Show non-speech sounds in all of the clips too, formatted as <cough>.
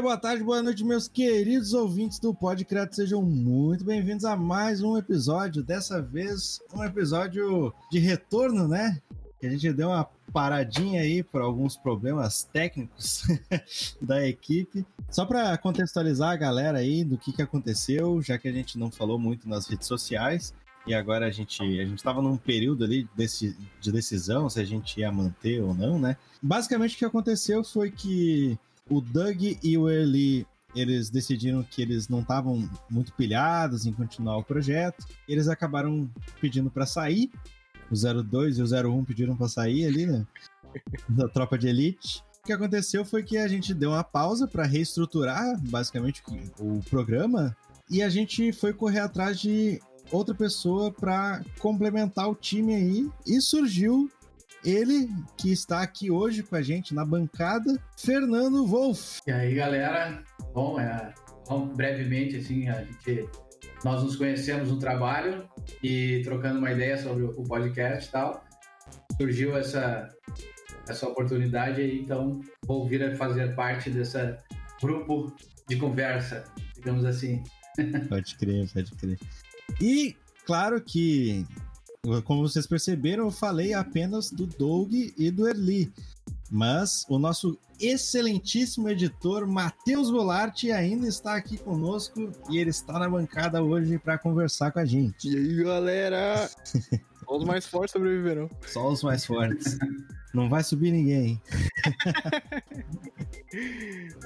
Dia, boa tarde, boa noite, meus queridos ouvintes do Podcreto. Sejam muito bem-vindos a mais um episódio. Dessa vez, um episódio de retorno, né? Que a gente deu uma paradinha aí por alguns problemas técnicos <laughs> da equipe. Só para contextualizar a galera aí do que, que aconteceu, já que a gente não falou muito nas redes sociais. E agora a gente a gente estava num período ali desse, de decisão se a gente ia manter ou não, né? Basicamente o que aconteceu foi que o Doug e o Eli eles decidiram que eles não estavam muito pilhados em continuar o projeto. Eles acabaram pedindo para sair. O 02 e o 01 pediram para sair ali, né? <laughs> Da tropa de elite. O que aconteceu foi que a gente deu uma pausa para reestruturar basicamente o programa e a gente foi correr atrás de outra pessoa para complementar o time aí e surgiu ele que está aqui hoje com a gente na bancada, Fernando Wolf. E aí, galera? Bom, é, bom, brevemente, assim, a gente, nós nos conhecemos no trabalho e trocando uma ideia sobre o podcast e tal, surgiu essa, essa oportunidade aí, então vou vir a fazer parte desse grupo de conversa, digamos assim. Pode crer, pode crer. E claro que como vocês perceberam, eu falei apenas do Doug e do Erli. Mas o nosso excelentíssimo editor Matheus Golart ainda está aqui conosco e ele está na bancada hoje para conversar com a gente. E aí, galera? <laughs> Só os mais fortes sobreviverão. Só os mais fortes. Não vai subir ninguém. <laughs>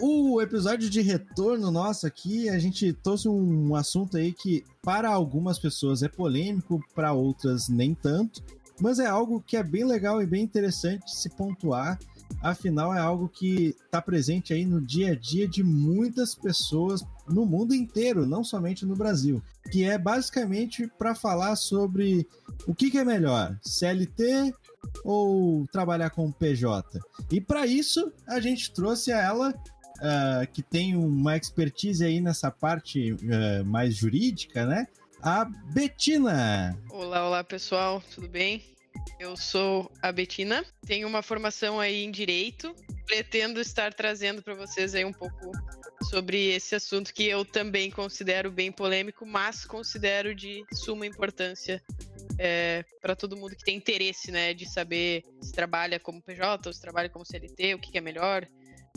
o episódio de retorno nosso aqui, a gente trouxe um assunto aí que para algumas pessoas é polêmico, para outras nem tanto, mas é algo que é bem legal e bem interessante se pontuar. Afinal, é algo que está presente aí no dia a dia de muitas pessoas no mundo inteiro, não somente no Brasil. Que é basicamente para falar sobre o que, que é melhor, CLT ou trabalhar com PJ? E para isso, a gente trouxe a ela, uh, que tem uma expertise aí nessa parte uh, mais jurídica, né? A Betina. Olá, olá pessoal, tudo bem? Eu sou a Betina, tenho uma formação aí em direito, pretendo estar trazendo para vocês aí um pouco sobre esse assunto que eu também considero bem polêmico, mas considero de suma importância é, para todo mundo que tem interesse, né, de saber se trabalha como PJ se trabalha como CLT, o que, que é melhor,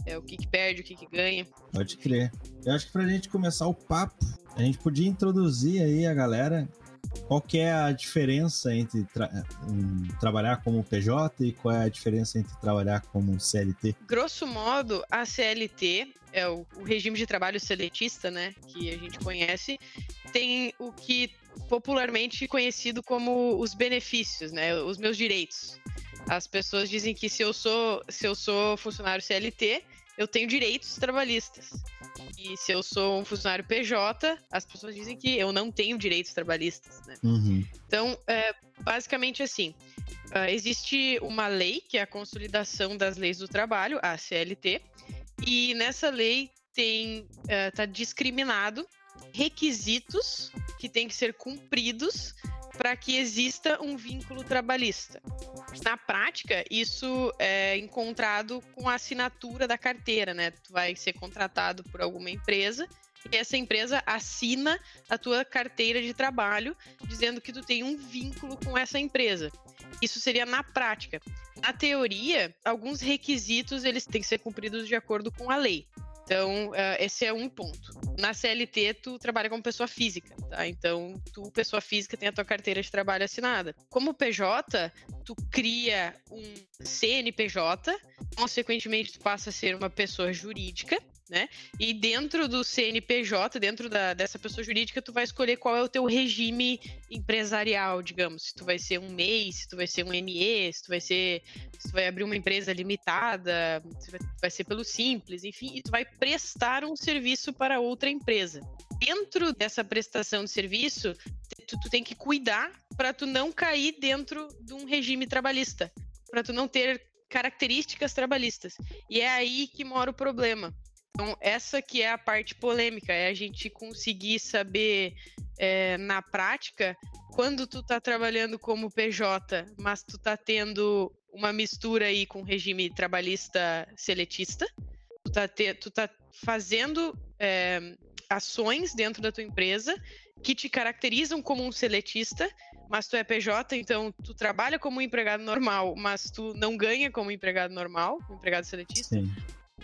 é, o que, que perde, o que, que ganha. Pode crer. Eu acho que para a gente começar o papo, a gente podia introduzir aí a galera qual que é a diferença entre tra um, trabalhar como PJ e qual é a diferença entre trabalhar como CLT? Grosso modo, a CLT é o, o regime de trabalho seletista, né, que a gente conhece, tem o que popularmente conhecido como os benefícios, né, os meus direitos. As pessoas dizem que se eu sou se eu sou funcionário CLT, eu tenho direitos trabalhistas. E se eu sou um funcionário PJ, as pessoas dizem que eu não tenho direitos trabalhistas, né? Uhum. Então, é, basicamente assim, uh, existe uma lei, que é a Consolidação das Leis do Trabalho, a CLT, e nessa lei tem uh, tá discriminado requisitos que têm que ser cumpridos para que exista um vínculo trabalhista. Na prática, isso é encontrado com a assinatura da carteira, né? Tu vai ser contratado por alguma empresa e essa empresa assina a tua carteira de trabalho dizendo que tu tem um vínculo com essa empresa. Isso seria na prática. Na teoria, alguns requisitos eles têm que ser cumpridos de acordo com a lei. Então, uh, esse é um ponto. Na CLT, tu trabalha como pessoa física, tá? Então, tu, pessoa física, tem a tua carteira de trabalho assinada. Como PJ, tu cria um CNPJ, consequentemente, tu passa a ser uma pessoa jurídica, né? E dentro do CNPJ, dentro da, dessa pessoa jurídica, tu vai escolher qual é o teu regime empresarial, digamos. Se tu vai ser um MEI, se tu vai ser um ME, se tu vai ser. Se tu vai abrir uma empresa limitada, se vai, ser pelo simples, enfim, e tu vai prestar um serviço para outra empresa. Dentro dessa prestação de serviço, tu, tu tem que cuidar para tu não cair dentro de um regime trabalhista, para tu não ter características trabalhistas. E é aí que mora o problema. Então, essa que é a parte polêmica, é a gente conseguir saber é, na prática, quando tu tá trabalhando como PJ, mas tu tá tendo uma mistura aí com regime trabalhista seletista, tu tá, te, tu tá fazendo é, ações dentro da tua empresa que te caracterizam como um seletista, mas tu é PJ, então tu trabalha como um empregado normal, mas tu não ganha como empregado normal, um empregado seletista. Sim.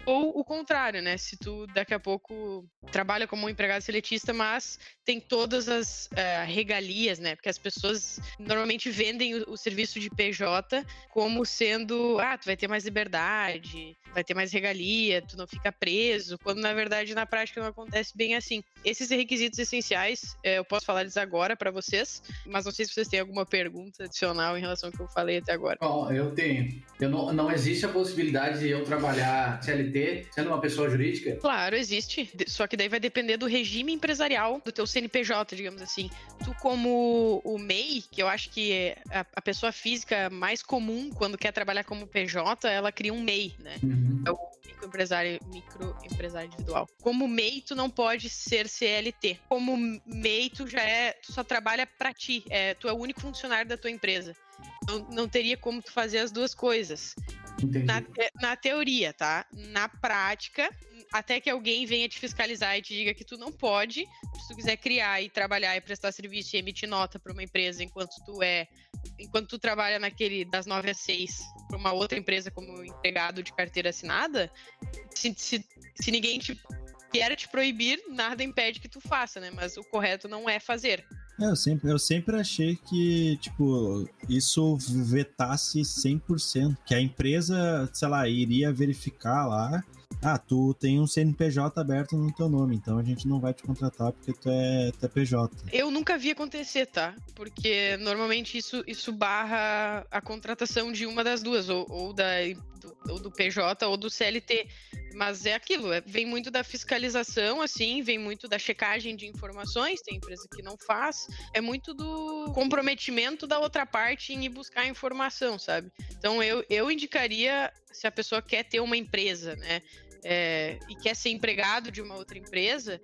Ou o contrário, né? Se tu daqui a pouco trabalha como um empregado seletista, mas tem todas as uh, regalias, né? Porque as pessoas normalmente vendem o, o, serviço de PJ como sendo, ah, tu vai ter mais liberdade, vai ter mais regalia, tu não fica preso, quando na verdade na prática não acontece bem assim. Esses requisitos essenciais, eh, eu posso falar eles agora para vocês, mas não sei se vocês têm alguma pergunta adicional em relação ao que eu falei até agora. Bom, eu tenho. Eu não, não existe a possibilidade de eu trabalhar CLT sendo uma pessoa jurídica? Claro, existe. Só que daí vai depender do regime empresarial do teu CNPJ, digamos assim. Tu como o MEI, que eu acho que é a, pessoa física mais comum quando quer trabalhar como PJ, ela cria um MEI, né? Uhum. É o microempresário, microempresário individual. Como MEI, tu não pode ser CLT. Como MEI, tu já é, tu só trabalha para ti. É, tu é o único funcionário da tua empresa. Não, não teria como tu fazer as duas coisas. Na, na, teoria, tá? Na prática, até que alguém venha te fiscalizar e te diga que tu não pode, se tu quiser criar e trabalhar e prestar serviço e emitir nota para uma empresa enquanto tu é, enquanto tu trabalha naquele das 9 às 6 para uma outra empresa como empregado de carteira assinada, se, se, se ninguém te quer te proibir, nada impede que tu faça, né? Mas o correto não é fazer. É, eu sempre, eu sempre achei que, tipo, isso vetasse 100%, que a empresa, sei lá, iria verificar lá ah, tu tem um CNPJ aberto no teu nome, então a gente não vai te contratar porque tu é, tu é PJ. Eu nunca vi acontecer, tá? Porque normalmente isso, isso barra a contratação de uma das duas, ou, ou da, do, ou do PJ ou do CLT. Mas é aquilo, é, vem muito da fiscalização, assim, vem muito da checagem de informações, tem empresa que não faz, é muito do comprometimento da outra parte em ir buscar informação, sabe? Então eu, eu indicaria, se a pessoa quer ter uma empresa, né? É, e quer ser empregado de uma outra empresa,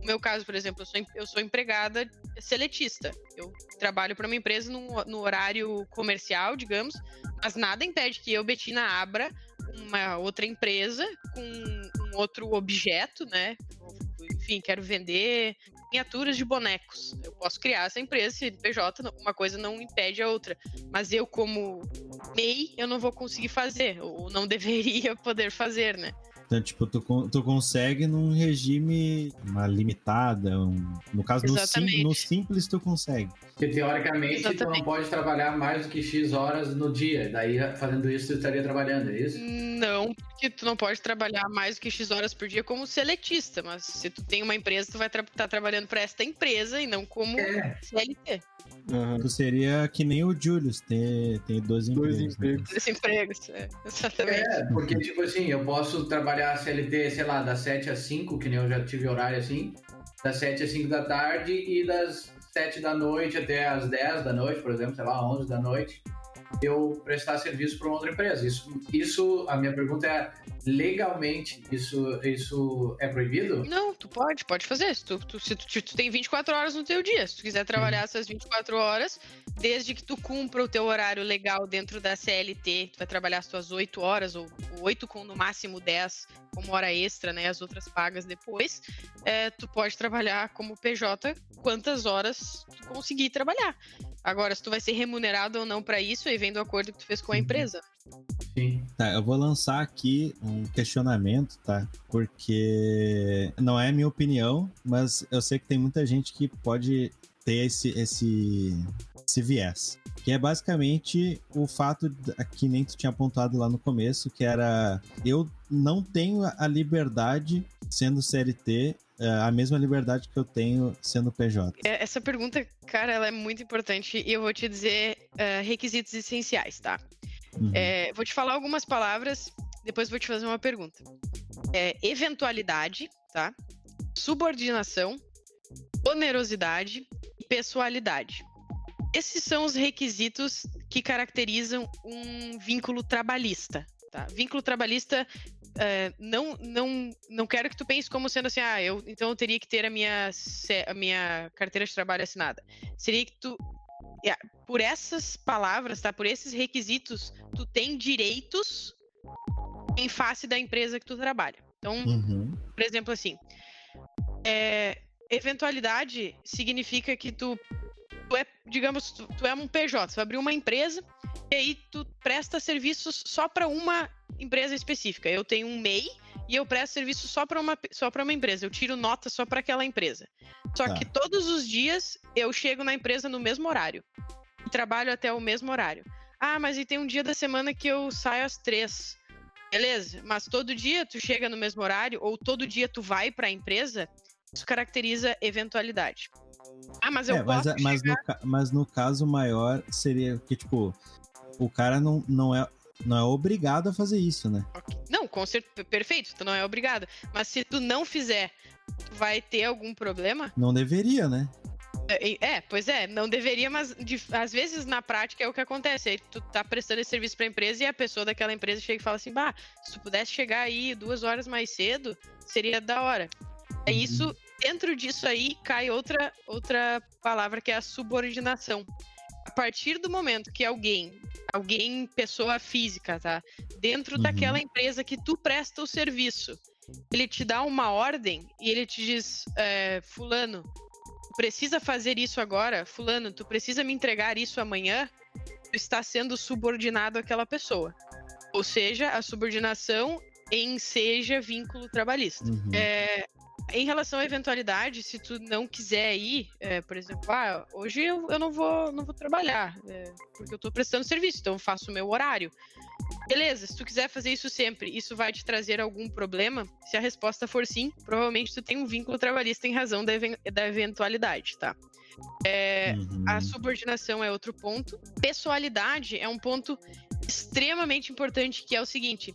no meu caso, por exemplo, eu sou, eu sou empregada seletista. Eu trabalho para uma empresa no, no horário comercial, digamos, mas nada impede que eu, Betina, abra uma outra empresa com um outro objeto, né? Enfim, quero vender miniaturas de bonecos. Eu posso criar essa empresa, CNPJ, uma coisa não impede a outra. Mas eu, como MEI, eu não vou conseguir fazer, ou não <laughs> deveria poder fazer, né? Então, tipo, tu, tu consegue num regime uma limitada, um, no caso, no, sim, no, simples tu consegue. Porque teoricamente Exatamente. tu não pode trabalhar mais do que X horas no dia, daí fazendo isso tu estaria trabalhando, é isso? Não, porque tu não pode trabalhar mais do que X horas por dia como seletista, mas se tu tem uma empresa, tu vai estar tra tá trabalhando para esta empresa e não como é. CLT. Uhum. Tu seria que nem o Julius, tem, tem dois empregos. Dois empregos. Né? Dois empregos, é, exatamente. É, porque, tipo assim, eu posso trabalhar CLT, sei lá, das 7 às 5, que nem eu já tive horário assim, das 7 às 5 da tarde e das 7 da noite até as 10 da noite, por exemplo, sei lá, 11 da noite eu prestar serviço para uma outra empresa. Isso, isso, a minha pergunta é, legalmente, isso, isso é proibido? Não, tu pode, pode fazer. Se tu, tu, se tu, tu tem 24 horas no teu dia, se tu quiser trabalhar essas 24 horas, desde que tu cumpra o teu horário legal dentro da CLT, tu vai trabalhar as tuas 8 horas, ou 8 com no máximo 10 como hora extra, né, as outras pagas depois, é, tu pode trabalhar como PJ quantas horas tu conseguir trabalhar. Agora, se tu vai ser remunerado ou não para isso, aí vem do acordo que tu fez com a empresa. Sim. Tá, eu vou lançar aqui um questionamento, tá? Porque não é minha opinião, mas eu sei que tem muita gente que pode ter esse, esse, esse viés. Que é basicamente o fato que nem tu tinha apontado lá no começo, que era eu não tenho a liberdade sendo CLT a mesma liberdade que eu tenho sendo PJ? É, essa pergunta, cara, ela é muito importante e eu vou te dizer uh, requisitos essenciais, tá? Uhum. É, vou te falar algumas palavras, depois vou te fazer uma pergunta. É, eventualidade, tá? Subordinação, onerosidade e pessoalidade. Esses são os requisitos que caracterizam um vínculo trabalhista. Tá? Vínculo trabalhista é, não, não, não quero que tu pense como sendo assim, ah, eu, então eu teria que ter a minha, a minha carteira de trabalho assinada. Seria que tu, é, por essas palavras, tá? Por esses requisitos, tu tem direitos em face da empresa que tu trabalha. Então, Uhum. por exemplo, assim, é, eventualidade significa que tu, tu é, digamos, tu, tu é um PJ, tu abriu uma empresa e aí tu presta serviços só para uma empresa específica. Eu tenho um MEI e eu presto serviço só para uma, só para uma empresa. Eu tiro nota só para aquela empresa. Só Tá. que todos os dias eu chego na empresa no mesmo horário e trabalho até o mesmo horário. Ah, mas e tem um dia da semana que eu saio às três. Beleza, mas todo dia tu chega no mesmo horário ou todo dia tu vai para a empresa, isso caracteriza eventualidade. Ah, mas eu É, mas, posso mas, chegar... no, ca- mas no caso maior seria que, tipo, o cara não, não, é, não é obrigado a fazer isso, né? Não, com certeza, perfeito, tu não é obrigado. Mas se tu não fizer, vai ter algum problema? Não deveria, né? É, é, pois é, não deveria, mas de- às vezes na prática é o que acontece. Aí tu tá prestando esse serviço pra empresa e a pessoa daquela empresa chega e fala assim: bah, se tu pudesse chegar aí duas horas mais cedo, seria da hora. É Uhum. isso, dentro disso aí cai outra, outra palavra que é a subordinação. A partir do momento que alguém, alguém, pessoa física, tá? Dentro Uhum. daquela empresa que tu presta o serviço, ele te dá uma ordem e ele te diz, é, fulano, precisa fazer isso agora, fulano, tu precisa me entregar isso amanhã, tu está sendo subordinado àquela pessoa. Ou seja, a subordinação enseja vínculo trabalhista. Uhum. É, em relação à eventualidade, se tu não quiser ir, é, por exemplo, ah, hoje eu, eu não, vou, não vou trabalhar, é, porque eu tô prestando serviço, então eu faço o meu horário. Beleza, se tu quiser fazer isso sempre, isso vai te trazer algum problema? Se a resposta for sim, provavelmente tu tem um vínculo trabalhista em razão da, even- da eventualidade, tá? É, Uhum. a subordinação é outro ponto. Pessoalidade é um ponto extremamente importante, que é o seguinte: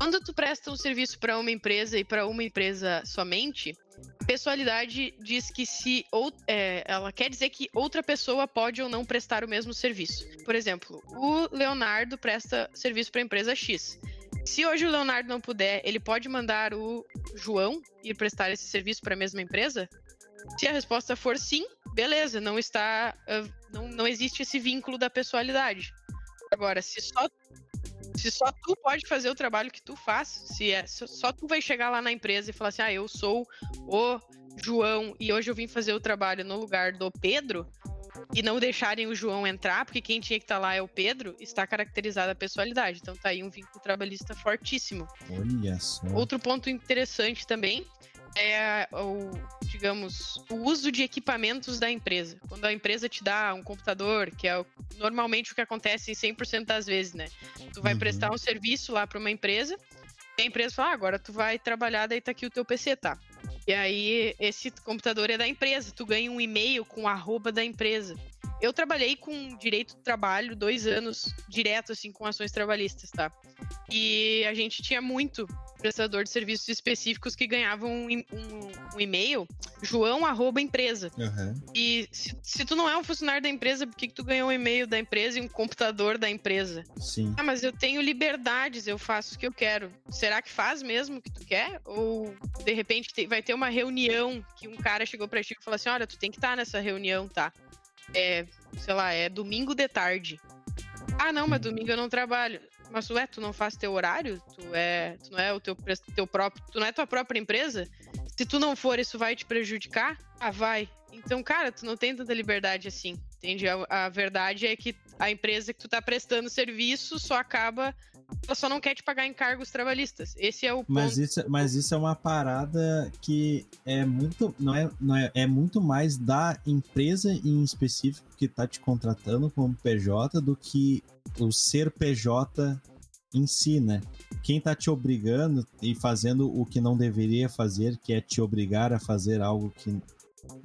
quando tu presta um serviço para uma empresa e para uma empresa somente, a pessoalidade diz que se ou, é, ela quer dizer que outra pessoa pode ou não prestar o mesmo serviço. Por exemplo, o Leonardo presta serviço para a empresa X. Se hoje o Leonardo não puder, ele pode mandar o João ir prestar esse serviço para a mesma empresa? Se a resposta for sim, beleza, não está, ah, não, não existe esse vínculo da pessoalidade. Agora, se só se só tu pode fazer o trabalho que tu faz, se é só, só tu vai chegar lá na empresa e falar assim, ah, eu sou o João e hoje eu vim fazer o trabalho no lugar do Pedro e não deixarem o João entrar, porque quem tinha que estar lá é o Pedro, está caracterizada a pessoalidade. Então tá aí um vínculo trabalhista fortíssimo. Olha só. Outro ponto interessante também é o, digamos, o uso de equipamentos da empresa. Quando a empresa te dá um computador, que é normalmente o que acontece em 100% das vezes, né? Tu vai Uhum. prestar um serviço lá para uma empresa, e a empresa fala, ah, agora tu vai trabalhar, daí tá aqui o teu PC, tá? E aí esse computador é da empresa, tu ganha um e-mail com o arroba da empresa. Eu trabalhei com direito do trabalho dois anos direto, assim, com ações trabalhistas, tá? E a gente tinha muito prestador de serviços específicos que ganhavam um, um- um e-mail, João arroba empresa. Aham. E se, se tu não é um funcionário da empresa, por que, que tu ganhou um e-mail da empresa e um computador da empresa? Sim. Ah, mas eu tenho liberdades, eu faço o que eu quero. Será que faz mesmo o que tu quer? Ou de repente te- vai ter uma reunião que um cara chegou pra ti e falou assim: olha, tu tem que estar nessa reunião, tá? É, sei lá, é domingo de tarde. Ah, não, mas domingo eu não trabalho. Mas ué, tu não faz teu horário? Tu é, tu não é o teu, teu próprio, tu não é tua própria empresa? Se tu não for, isso vai te prejudicar? Ah, vai. Então, cara, tu não tem tanta liberdade assim, entende? A, a verdade é que a empresa que tu tá prestando serviço só acaba, ela só não quer te pagar encargos trabalhistas. Esse é o ponto. Mas isso, mas isso é uma parada que é muito, não é, não é, é muito mais da empresa em específico que tá te contratando como PJ do que o ser PJ em si, né? Quem tá te obrigando e fazendo o que não deveria fazer, que é te obrigar a fazer algo que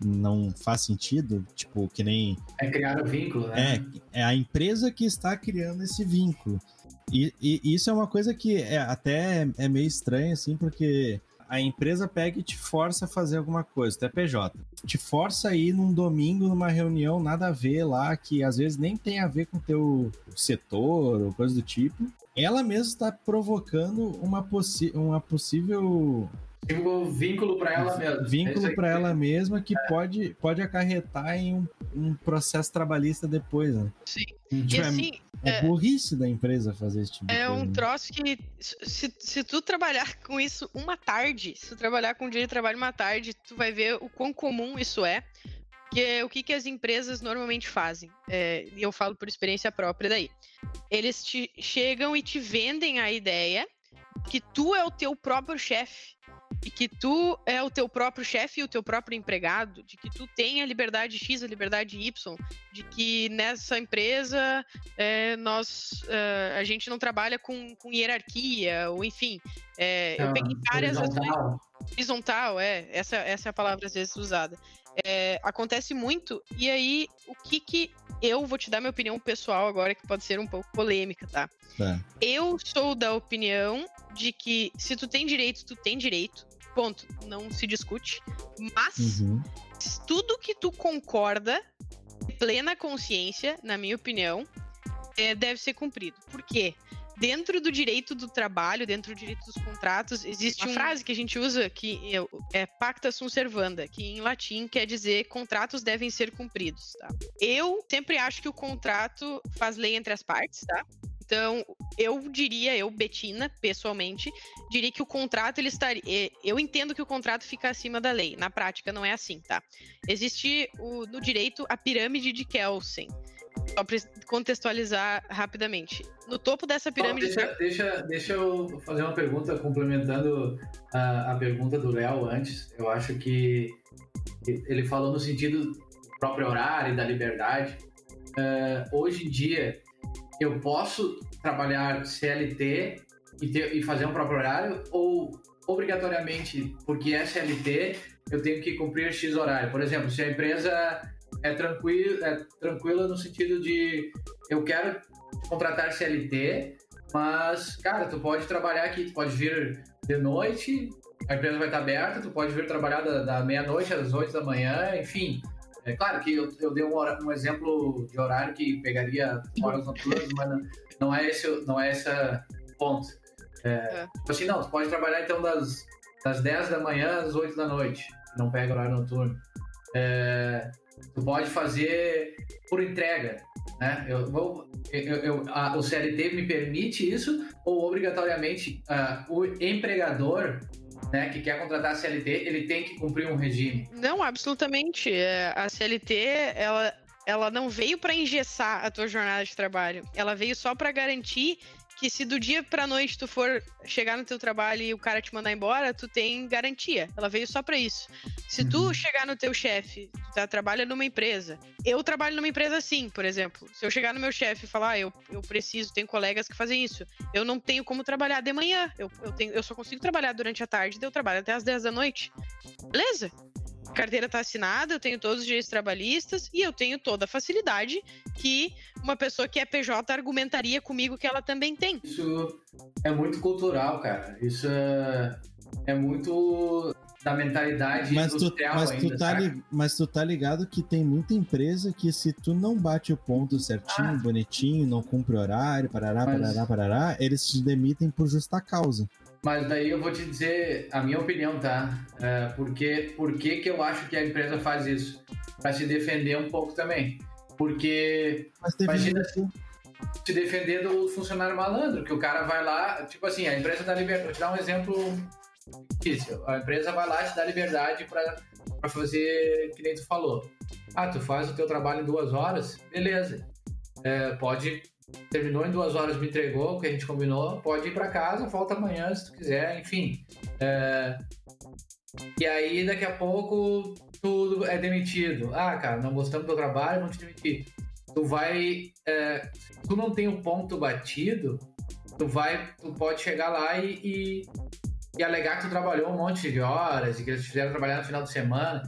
não faz sentido, tipo, que nem É criar o vínculo, né? é, é a empresa que está criando esse vínculo. E, e isso é uma coisa que é, até é meio estranho, assim, porque a empresa pega e te força a fazer alguma coisa, tu é PJ. Te força a ir num domingo, numa reunião, nada a ver lá, que às vezes nem tem a ver com o teu setor ou coisa do tipo. Ela mesma está provocando uma, possi uma possível Tipo, vínculo pra ela mesma. É vínculo aí para ela mesma que pode, pode acarretar em um, um processo trabalhista depois, né? Sim. Tipo, E é- assim, É, É. burrice da empresa fazer esse tipo de É coisa. um né? troço que, se, se tu trabalhar <laughs> com isso uma tarde, se tu trabalhar com direito de trabalho uma tarde, tu vai ver o quão comum isso é. Que o que, que as empresas normalmente fazem? É, E eu falo por experiência própria daí. Eles te chegam e te vendem a ideia que tu é o teu próprio chefe. E que tu é o teu próprio chefe e o teu próprio empregado, de que tu tem a liberdade X, a liberdade Y, de que nessa empresa é, nós eh, a gente não trabalha com, com hierarquia, ou enfim. é, eu Ah, peguei várias ações horizontal. horizontal, é, essa, essa é a palavra às vezes usada. É, acontece muito, e aí o que que eu vou te dar minha opinião pessoal agora, que pode ser um pouco polêmica, tá? Tá. Eu sou da opinião de que se tu tem direito, tu tem direito. Ponto. Não se discute. Mas Uhum. tudo que tu concorda, de plena consciência, na minha opinião, é, deve ser cumprido. Por quê? Dentro do direito do trabalho, dentro do direito dos contratos, existe uma frase que a gente usa que é, é pacta sunt servanda, que em latim quer dizer contratos devem ser cumpridos, tá? Eu sempre acho que o contrato faz lei entre as partes, tá? Então, eu diria, eu, Betina, pessoalmente, diria que o contrato ele estaria. Eu entendo que o contrato fica acima da lei. Na prática, não é assim, tá? Existe o- no direito a pirâmide de Kelsen. Só para contextualizar rapidamente. No topo dessa pirâmide. Deixa, deixa, deixa eu fazer uma pergunta complementando a, a pergunta do Léo antes. Eu acho que ele falou no sentido do próprio horário e da liberdade. Eh, hoje em dia, eu posso trabalhar CLT e, ter- e fazer um próprio horário ou obrigatoriamente, porque é CLT, eu tenho que cumprir X horário? Por exemplo, se a empresa é tranquila, é tranquila no sentido de eu quero contratar CLT, mas, cara, tu pode trabalhar aqui, tu pode vir de noite, a empresa vai estar aberta, tu pode vir trabalhar da, da meia-noite às oito da manhã, enfim. É claro que eu, eu dei um, um exemplo de horário que pegaria horas noturnas, mas não, não é esse não é esse ponto. É, É. tipo assim, não, tu pode trabalhar então das, das 10 da manhã às 8 da noite, não pega horário noturno. É, tu pode fazer por entrega, né? Eu, vou, eu, eu- a- o CLT me permite isso ou obrigatoriamente ah, o empregador, né, que quer contratar a CLT, ele tem que cumprir um regime? Não, absolutamente. É, A CLT, ela, ela não veio para engessar a tua jornada de trabalho. Ela veio só para garantir que se do dia pra noite tu for chegar no teu trabalho e o cara te mandar embora, tu tem garantia. Ela veio só para isso. Se tu Uhum. chegar no teu chefe, tu tá, trabalha numa empresa. Eu trabalho numa empresa assim, por exemplo. Se eu chegar no meu chefe e falar, ah, eu, eu preciso, tenho colegas que fazem isso. Eu não tenho como trabalhar de manhã. Eu, eu, tenho, eu só consigo trabalhar durante a tarde, daí eu trabalho até as 10 da noite. Beleza? A carteira tá assinada, eu tenho todos os direitos trabalhistas e eu tenho toda a facilidade que uma pessoa que é PJ argumentaria comigo que ela também tem. Isso é muito cultural, cara. Isso é, é muito da mentalidade Mas tu, industrial mas, ainda, tu tá li- mas tu tá ligado que tem muita empresa que se tu não bate o ponto certinho, Ah. bonitinho, não cumpre horário, parará, Mas- parará, parará, eles te demitem por justa causa. Mas daí eu vou te dizer a minha opinião, tá? É, porque, por que que eu acho que a empresa faz isso? Pra se defender um pouco também. Porque Imagina isso. se defender do funcionário malandro, que o cara vai lá, tipo assim, a empresa dá liberdade. Vou te dar um exemplo difícil. A empresa vai lá e te dá liberdade pra fazer que nem tu falou. Ah, tu faz o teu trabalho em duas horas, beleza. É, pode. Terminou em duas horas, me entregou o que a gente combinou, pode ir pra casa, volta amanhã se tu quiser, enfim. É, e aí, daqui a pouco, tudo é demitido. Ah, cara, não gostamos do teu trabalho, vamos te demitir. Tu vai. é, tu não tem o ponto batido, tu vai. Tu pode chegar lá e, e, e alegar que tu trabalhou um monte de horas e que eles te fizeram trabalhar no final de semana.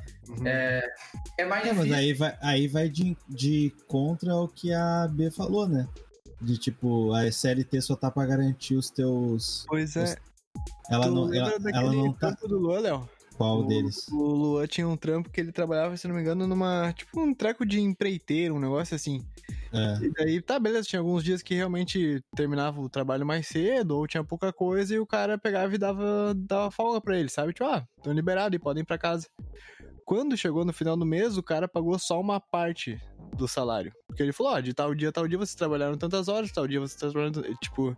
É, é mais É, mas difícil. aí vai, aí vai de, de contra o que a B falou, né? De tipo, a SLT só tá pra garantir os teus. Pois é. Ela tu não, ela, ela não tá. do Luan, Léo? Qual o, deles? O Luan tinha um trampo que ele trabalhava, se não me engano, numa. Tipo um treco de empreiteiro, um negócio assim. É. E daí, tá, beleza, tinha alguns dias que realmente terminava o trabalho mais cedo, ou tinha pouca coisa, e o cara pegava e dava, dava folga pra ele, sabe? Tipo, ah, estão liberados e podem ir pra casa. Quando chegou no final do mês, o cara pagou só uma parte do salário. Porque ele falou, ó, de tal dia, tal dia vocês trabalharam tantas horas, tal dia vocês trabalharam... Tipo,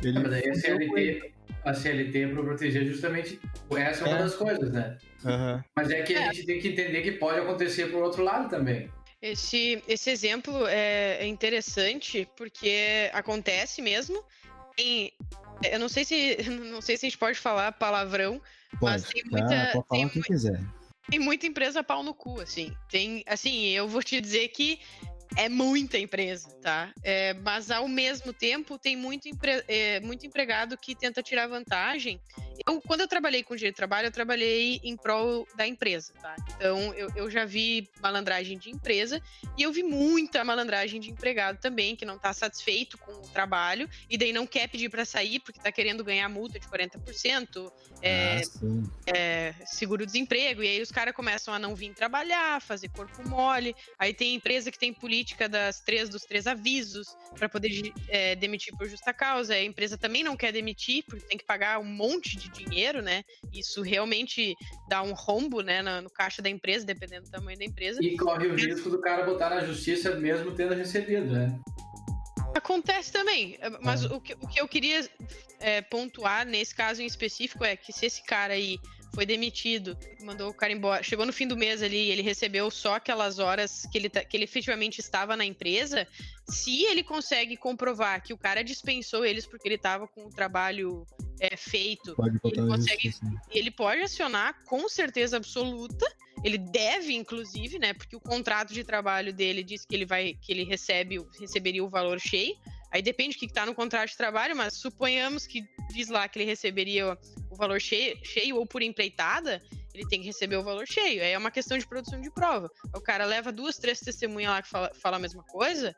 ele... Mas aí a CLT, a CLT é pra proteger justamente... Essa é uma é. das coisas, né? Uhum. Mas é que a é. gente tem que entender que pode acontecer pro outro lado também. Esse, esse exemplo é, é interessante porque acontece mesmo. Em, eu não sei se <laughs> não sei se a gente pode falar palavrão, pode, mas tem muita tá, pode falar tem, o que quiser. Tem muita empresa pau no cu, assim. Tem, assim, eu vou te dizer que é muita empresa, tá? É, mas ao mesmo tempo tem muito, empre é, muito empregado que tenta tirar vantagem. Eu, quando eu trabalhei com direito de trabalho, eu trabalhei em prol da empresa, tá? Então eu, eu já vi malandragem de empresa e eu vi muita malandragem de empregado também, que não está satisfeito com o trabalho e daí não quer pedir para sair porque está querendo ganhar multa de 40%, é, ah, é, seguro-desemprego, e aí os caras começam a não vir trabalhar, fazer corpo mole. Aí tem empresa que tem política das três dos três avisos para poder é, demitir por justa causa. A empresa também não quer demitir porque tem que pagar um monte de dinheiro, né? Isso realmente dá um rombo, né, no, no caixa da empresa, dependendo do tamanho da empresa. E corre o risco do cara botar na justiça mesmo tendo recebido, né? Acontece também, mas o, que, o que eu queria é, pontuar nesse caso em específico é que se esse cara aí foi demitido, mandou o cara embora. Chegou no fim do mês ali, ele recebeu só aquelas horas que ele, que ele efetivamente estava na empresa. Se ele consegue comprovar que o cara dispensou eles porque ele estava com o trabalho é, feito, ele, consegue, ele pode acionar com certeza absoluta. Ele deve, inclusive, né? Porque o contrato de trabalho dele diz que ele vai, que ele recebe, receberia o valor cheio. Aí depende do que está no contrato de trabalho, mas suponhamos que diz lá que ele receberia o valor cheio, cheio ou por empreitada, ele tem que receber o valor cheio. Aí é uma questão de produção de prova. O cara leva duas, três testemunhas lá que fala, fala a mesma coisa,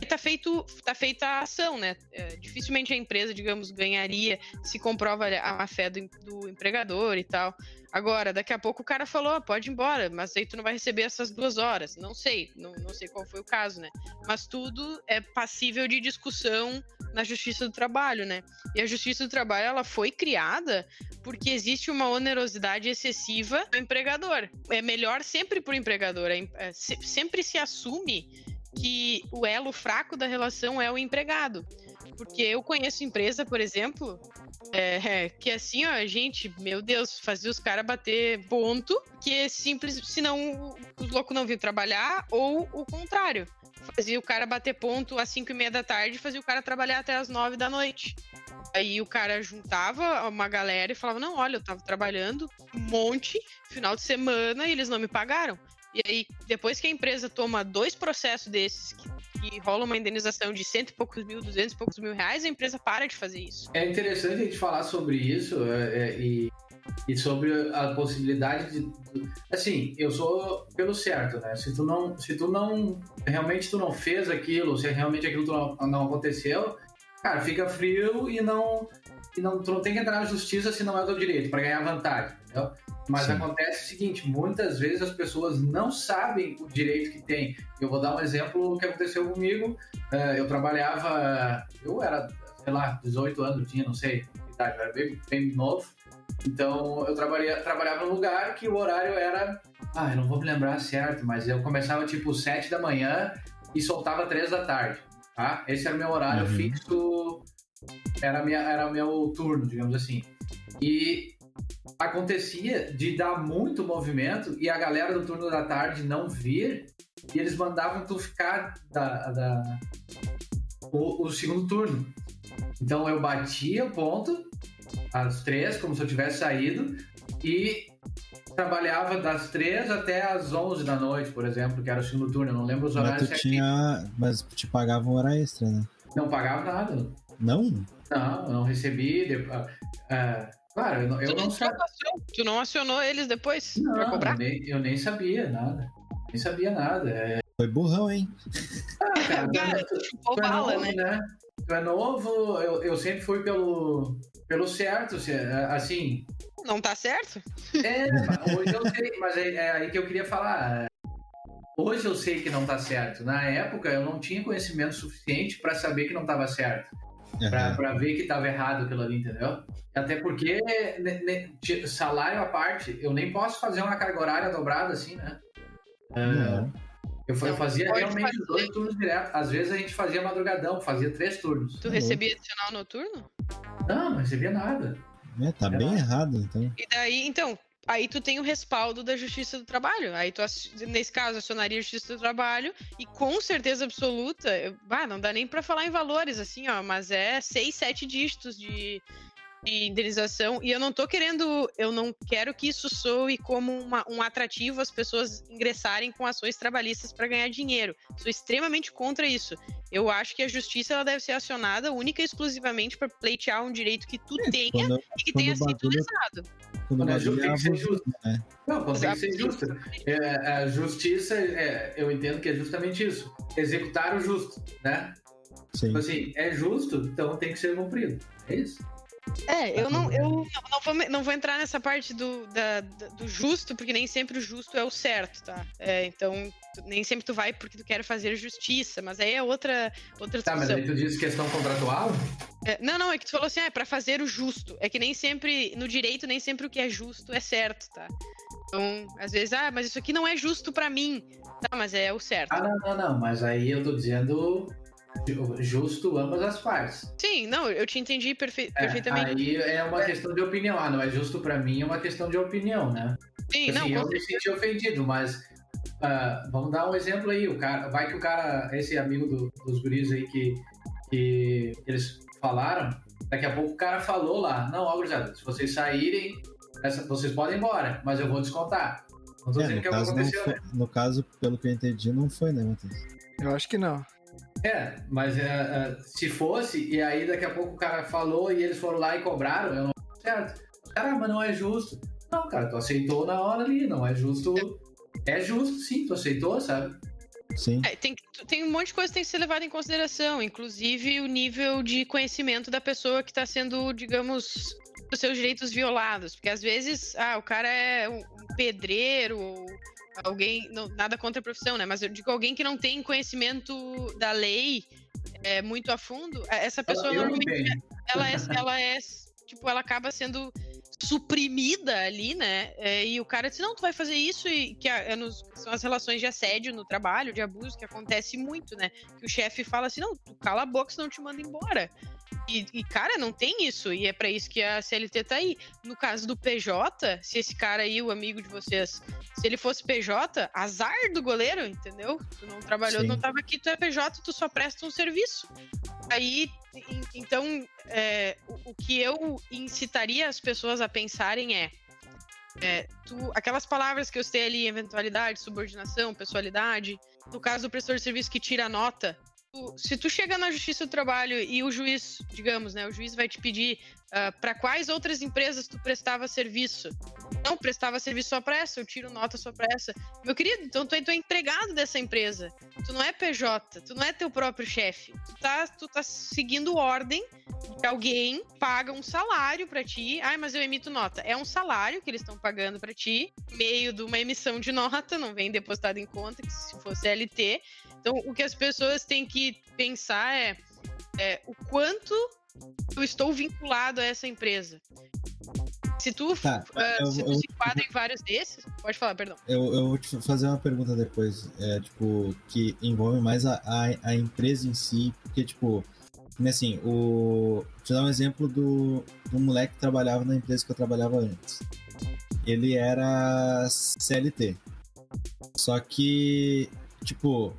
e tá, feito, tá feita a ação, né? É, dificilmente a empresa, digamos, ganharia se comprova a má fé do, do, empregador e tal. Agora, daqui a pouco o cara falou, pode ir embora, mas aí tu não vai receber essas duas horas. Não sei, não, não sei qual foi o caso, né? Mas tudo é passível de discussão na Justiça do Trabalho, né? E a Justiça do Trabalho, ela foi criada porque existe uma onerosidade excessiva do empregador. É melhor sempre pro empregador, é, é, sempre se assume que o elo fraco da relação é o empregado. Porque eu conheço empresa, por exemplo, é, é, que assim, ó, gente, meu Deus, fazia os caras bater ponto, que é simples, senão os loucos não vinham trabalhar, ou o contrário. Fazia o cara bater ponto às 5 e meia da tarde, fazia o cara trabalhar até às 9 da noite. Aí o cara juntava uma galera e falava: Não, olha, eu tava trabalhando um monte, final de semana, e eles não me pagaram. E aí, depois que a empresa toma dois processos desses, que, que rola uma indenização de cento e poucos mil, duzentos e poucos mil reais, a empresa para de fazer isso. É interessante a gente falar sobre isso é, é, e, e sobre a possibilidade de. Assim, eu sou pelo certo, né? Se tu não, se tu não realmente tu não fez aquilo, se realmente aquilo não, não aconteceu, cara, fica frio e não. E não, tu não tem que entrar na justiça se não é o teu direito, para ganhar vantagem, entendeu? Mas Sim. acontece o seguinte: muitas vezes as pessoas não sabem o direito que tem. Eu vou dar um exemplo que aconteceu comigo. É, eu trabalhava, eu era, sei lá, 18 anos, tinha, não sei, idade, era bem, bem novo. Então eu trabalhava, trabalhava num lugar que o horário era. Ah, eu não vou me lembrar certo, mas eu começava tipo 7 da manhã e soltava 3 da tarde. Tá? Esse era o meu horário uhum. fixo, era, minha, era meu turno, digamos assim. E acontecia de dar muito movimento e a galera do turno da tarde não vir e eles mandavam tu ficar da, da o, o, segundo turno. Então eu batia ponto às três, como se eu tivesse saído, e trabalhava das três até às onze da noite, por exemplo, que era o segundo turno. Eu não lembro os horários mas tu tinha Mas te pagavam hora extra, né? Não pagava nada. Não? Não, eu não recebi. Uh, uh, Claro, eu não, eu não sabia. Tu não acionou eles depois não, pra cobrar? Eu nem, eu nem sabia nada. Nem sabia nada. É... Foi burrão, hein? Ah, cara, cara tu, tu, é novo, né? né? Tu é novo, eu, eu sempre fui pelo, pelo certo, assim. Não tá certo? É, hoje eu sei, mas é, é aí que eu queria falar. Hoje eu sei que não tá certo. Na época eu não tinha conhecimento suficiente para saber que não estava certo. Pra, Aham. pra ver que tava errado aquilo ali, entendeu? Até porque ne- ne- salário à parte, eu nem posso fazer uma carga horária dobrada assim, né? Não. Eu, eu fazia realmente fazer. dois turnos direto. Às vezes a gente fazia madrugadão, fazia três turnos. Tu Tá recebia adicional noturno? Não, não recebia nada. É, tá bem errado, então. E daí, então, aí tu tem o respaldo da Justiça do Trabalho. Aí tu, nesse caso, acionaria a Justiça do Trabalho e com certeza absoluta, eu- bah, não dá nem pra falar em valores, assim, ó, mas é seis, sete dígitos de, de indenização. E eu não tô querendo, eu não quero que isso soe como uma- um atrativo as pessoas ingressarem com ações trabalhistas para ganhar dinheiro. Sou extremamente contra isso. Eu acho que a justiça ela deve ser acionada única e exclusivamente para pleitear um direito que tu tenha Quando, e que tenha sido lesado. Quando é bagulho é tem que ser justo. né? Não, quando tem que ser justo. É, a justiça, é, eu entendo que é justamente isso. Executar o justo, né? Sim. Tipo assim, é justo, então tem que ser cumprido. É isso. É, eu não, eu não, não vou, não vou entrar nessa parte do, da- do justo, porque nem sempre o justo é o certo, tá? É, então, tu- nem sempre tu vai porque tu quer fazer justiça, mas aí é outra, outra Tá, mas discussão. aí tu diz questão contratual? É, não, não, é que tu falou assim, ah, é pra fazer o justo. É que nem sempre, no direito, nem sempre o que é justo é certo, tá? Então, às vezes, ah, mas isso aqui não é justo pra mim. Tá, mas é o certo. Ah, não, não, não. Mas aí eu tô dizendo justo ambas as partes. Sim, não, eu te entendi perfe- É, perfeitamente. aí é uma questão de opinião. Ah, não é justo pra mim, é uma questão de opinião, né? Sim, não, Assim, com eu me senti ofendido, mas ah, vamos dar um exemplo aí. O cara, vai que o cara, esse amigo do- dos guris aí que, que eles falaram, daqui a pouco o cara falou lá, não, ó, gurizada, se vocês saírem, essa- vocês podem ir embora, mas eu vou descontar. Não tô É, dizendo no, que é o que caso não aconteceu, foi, né? no caso, pelo que eu entendi, não foi, né, Matheus? Eu acho que não. É, mas é, é, se fosse, e aí daqui a pouco o cara falou e eles foram lá e cobraram, eu não certo. Cara, mas não é justo. Não, cara, tu aceitou na hora ali, não é justo. É justo, sim, tu aceitou, sabe? Sim. É, tem, tem um monte de coisa que tem que ser levada em consideração, inclusive o nível de conhecimento da pessoa que está sendo, digamos, os seus direitos violados. Porque às vezes, ah, o cara é um um pedreiro ou alguém, não, nada contra a profissão, né? Mas eu digo alguém que não tem conhecimento da lei é, muito a fundo, é, essa pessoa eu normalmente ela é, ela é, tipo, ela acaba sendo suprimida ali, né? É, e o cara diz, não, tu vai fazer isso, e que a- é nos- são as relações de assédio no trabalho, de abuso, que acontece muito, né? Que o chefe fala assim, não, tu cala a boca, senão eu te manda embora. E, e, cara, não tem isso, e é pra isso que a CLT tá aí. No caso do PJ, se esse cara aí, o amigo de vocês, se ele fosse PJ, azar do goleiro, entendeu? Tu não trabalhou, Sim. não tava aqui, tu é PJ, tu só presta um serviço. Aí, en- então, é, o, o que eu incitaria as pessoas a pensarem é, é, tu- aquelas palavras que eu citei ali, eventualidade, subordinação, pessoalidade, no caso do prestador de serviço que tira a nota, se tu chega na Justiça do Trabalho e o juiz, digamos, né, o juiz vai te pedir para quais outras empresas tu prestava serviço. Não prestava serviço só para essa, eu tiro nota só para essa. Meu querido, então tu é, tu é empregado dessa empresa. Tu não é PJ, tu não é teu próprio chefe. Tu tá, tu tá seguindo ordem de alguém paga um salário pra ti. Ai, mas eu emito nota. É um salário que eles estão pagando pra ti, meio de uma emissão de nota, não vem depositado em conta, que se fosse LT. Então, o que as pessoas têm que pensar é, é o quanto eu estou vinculado a essa empresa. Se tu, Tá, ah, eu- se tu eu- se enquadra em vários desses, pode falar, perdão. Eu, eu vou te fazer uma pergunta depois, é, tipo, que envolve mais a, a, a empresa em si, porque, tipo, né, assim, o... Te dar um exemplo do, do moleque que trabalhava na empresa que eu trabalhava antes. Ele era CLT. Só que, tipo,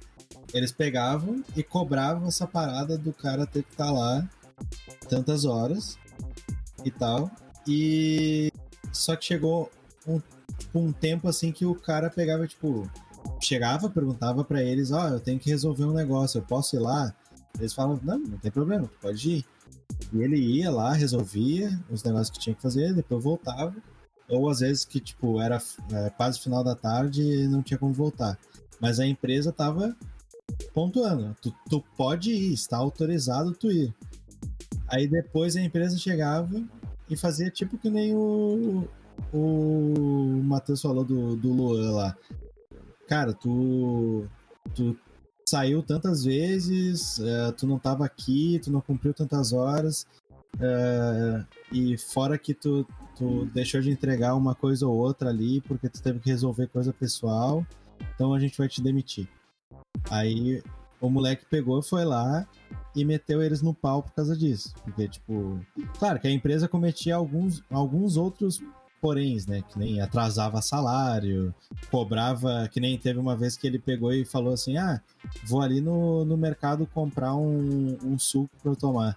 eles pegavam e cobravam essa parada do cara ter que estar lá tantas horas e tal. E só que chegou um, tipo, um tempo assim que o cara pegava, tipo, chegava, perguntava pra eles, ó, eu tenho que resolver um negócio, eu posso ir lá? Eles falavam, não, não tem problema, tu pode ir. E ele ia lá, resolvia os negócios que tinha que fazer, depois voltava. Ou às vezes que, tipo, era é, quase final da tarde e não tinha como voltar. Mas a empresa tava pontuando, tu, tu pode ir, está autorizado tu ir. Aí depois a empresa chegava e fazia tipo que nem o, o Matheus falou do, do Luan lá. Cara, tu, tu saiu tantas vezes, uh, tu não tava aqui, tu não cumpriu tantas horas, uh, e fora que tu, tu deixou de entregar uma coisa ou outra ali porque tu teve que resolver coisa pessoal, então a gente vai te demitir. Aí o moleque pegou, foi lá e meteu eles no pau por causa disso. Porque, tipo, claro que a empresa cometia alguns, alguns outros poréns, né? Que nem atrasava salário, cobrava. Que nem teve uma vez que ele pegou e falou assim: ah, vou ali no, no mercado comprar um, um suco pra eu tomar.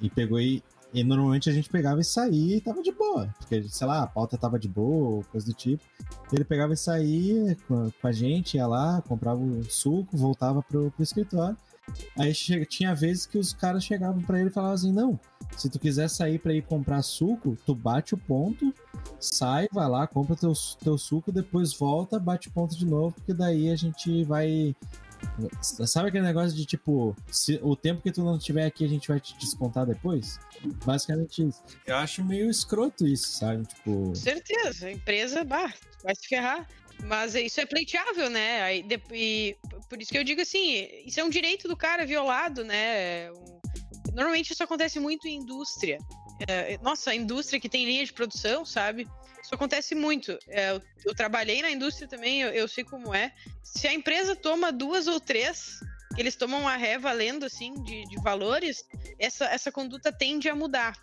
E pegou e. E normalmente a gente pegava e saía e tava de boa. Porque, sei lá, a pauta tava de boa, coisa do tipo. Ele pegava e saía com, a gente, ia lá, comprava o suco, voltava pro, pro escritório. Aí tinha vezes que os caras chegavam para ele e falavam assim: não, se tu quiser sair para ir comprar suco, tu bate o ponto, sai, vai lá, compra teu, teu suco, depois volta, bate o ponto de novo, porque daí a gente vai. Sabe aquele negócio de tipo, se, o tempo que tu não estiver aqui a gente vai te descontar depois? Basicamente isso. Eu acho meio escroto isso, sabe? Tipo. Certeza, a empresa, bah, vai se ferrar. Mas isso é pleiteável, né? Aí, de, e, por isso que eu digo assim, isso é um direito do cara violado, né? Normalmente isso acontece muito em indústria. É, nossa, a indústria que tem linha de produção, sabe? Isso acontece muito. É, eu, eu, trabalhei na indústria também, eu, eu, sei como é. Se a empresa toma duas ou três, eles tomam uma ré valendo, assim, de, de valores, essa, essa conduta tende a mudar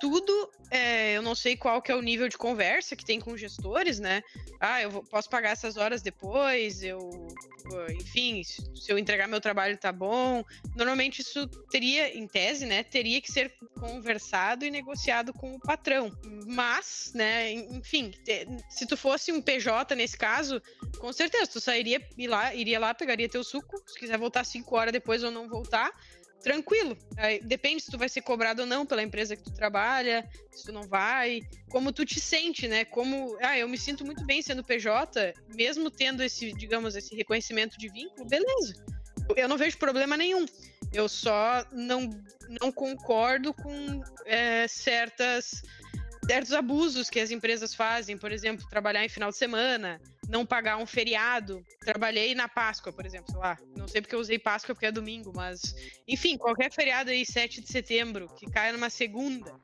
tudo, é, eu não sei qual que é o nível de conversa que tem com gestores, né? Ah, eu vou, posso pagar essas horas depois, eu, enfim, se eu entregar meu trabalho tá bom. Normalmente isso teria, em tese, né, teria que ser conversado e negociado com o patrão. Mas, né, enfim, se tu fosse um PJ nesse caso, com certeza tu sairia lá, iria lá, pegaria teu suco, se quiser voltar cinco horas depois ou não voltar tranquilo. Aí, depende se tu vai ser cobrado ou não pela empresa que tu trabalha, se tu não vai, como tu te sente, né? Como, ah, eu me sinto muito bem sendo PJ, mesmo tendo esse, digamos, esse reconhecimento de vínculo, beleza. Eu não vejo problema nenhum. Eu só não, não concordo com é, certas certos abusos que as empresas fazem, por exemplo, trabalhar em final de semana, não pagar um feriado. Trabalhei na Páscoa, por exemplo, sei lá. Não sei porque eu usei Páscoa porque é domingo, mas enfim, qualquer feriado aí 7 de setembro que caia numa segunda.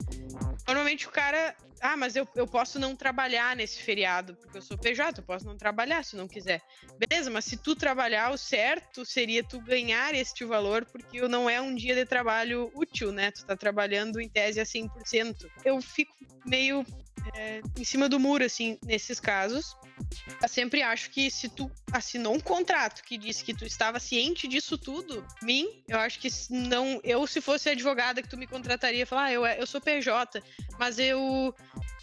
Normalmente o cara, ah, mas eu, eu posso não trabalhar nesse feriado, porque eu sou PJ, eu posso não trabalhar se não quiser. Beleza, mas se tu trabalhar, o certo seria tu ganhar este valor, porque não é um dia de trabalho útil, né? Tu tá trabalhando em tese a 100%. Eu fico meio é, em cima do muro, assim, nesses casos. Eu sempre acho que se tu assinou um contrato que disse que tu estava ciente disso tudo, mim, eu acho que não. Eu, se fosse advogada que tu me contrataria, falar, ah, eu, eu sou PJ, mas eu,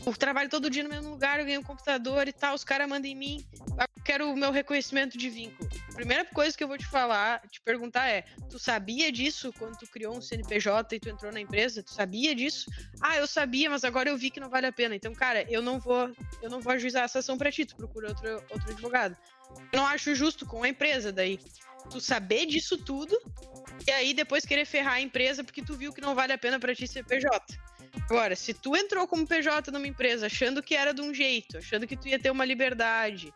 eu trabalho todo dia no mesmo lugar, eu ganho um computador e tal, os caras mandam em mim, eu quero o meu reconhecimento de vínculo. Primeira coisa que eu vou te falar, te perguntar é: tu sabia disso quando tu criou um CNPJ e tu entrou na empresa? Tu sabia disso? Ah, eu sabia, mas agora eu vi que não vale a pena. Então, cara, eu não vou, eu não vou ajuizar essa ação pra ti, tu procura outro, outro advogado. Eu não acho justo com a empresa daí. Tu saber disso tudo e aí depois querer ferrar a empresa porque tu viu que não vale a pena pra ti ser PJ. Agora, se tu entrou como PJ numa empresa achando que era de um jeito, achando que tu ia ter uma liberdade,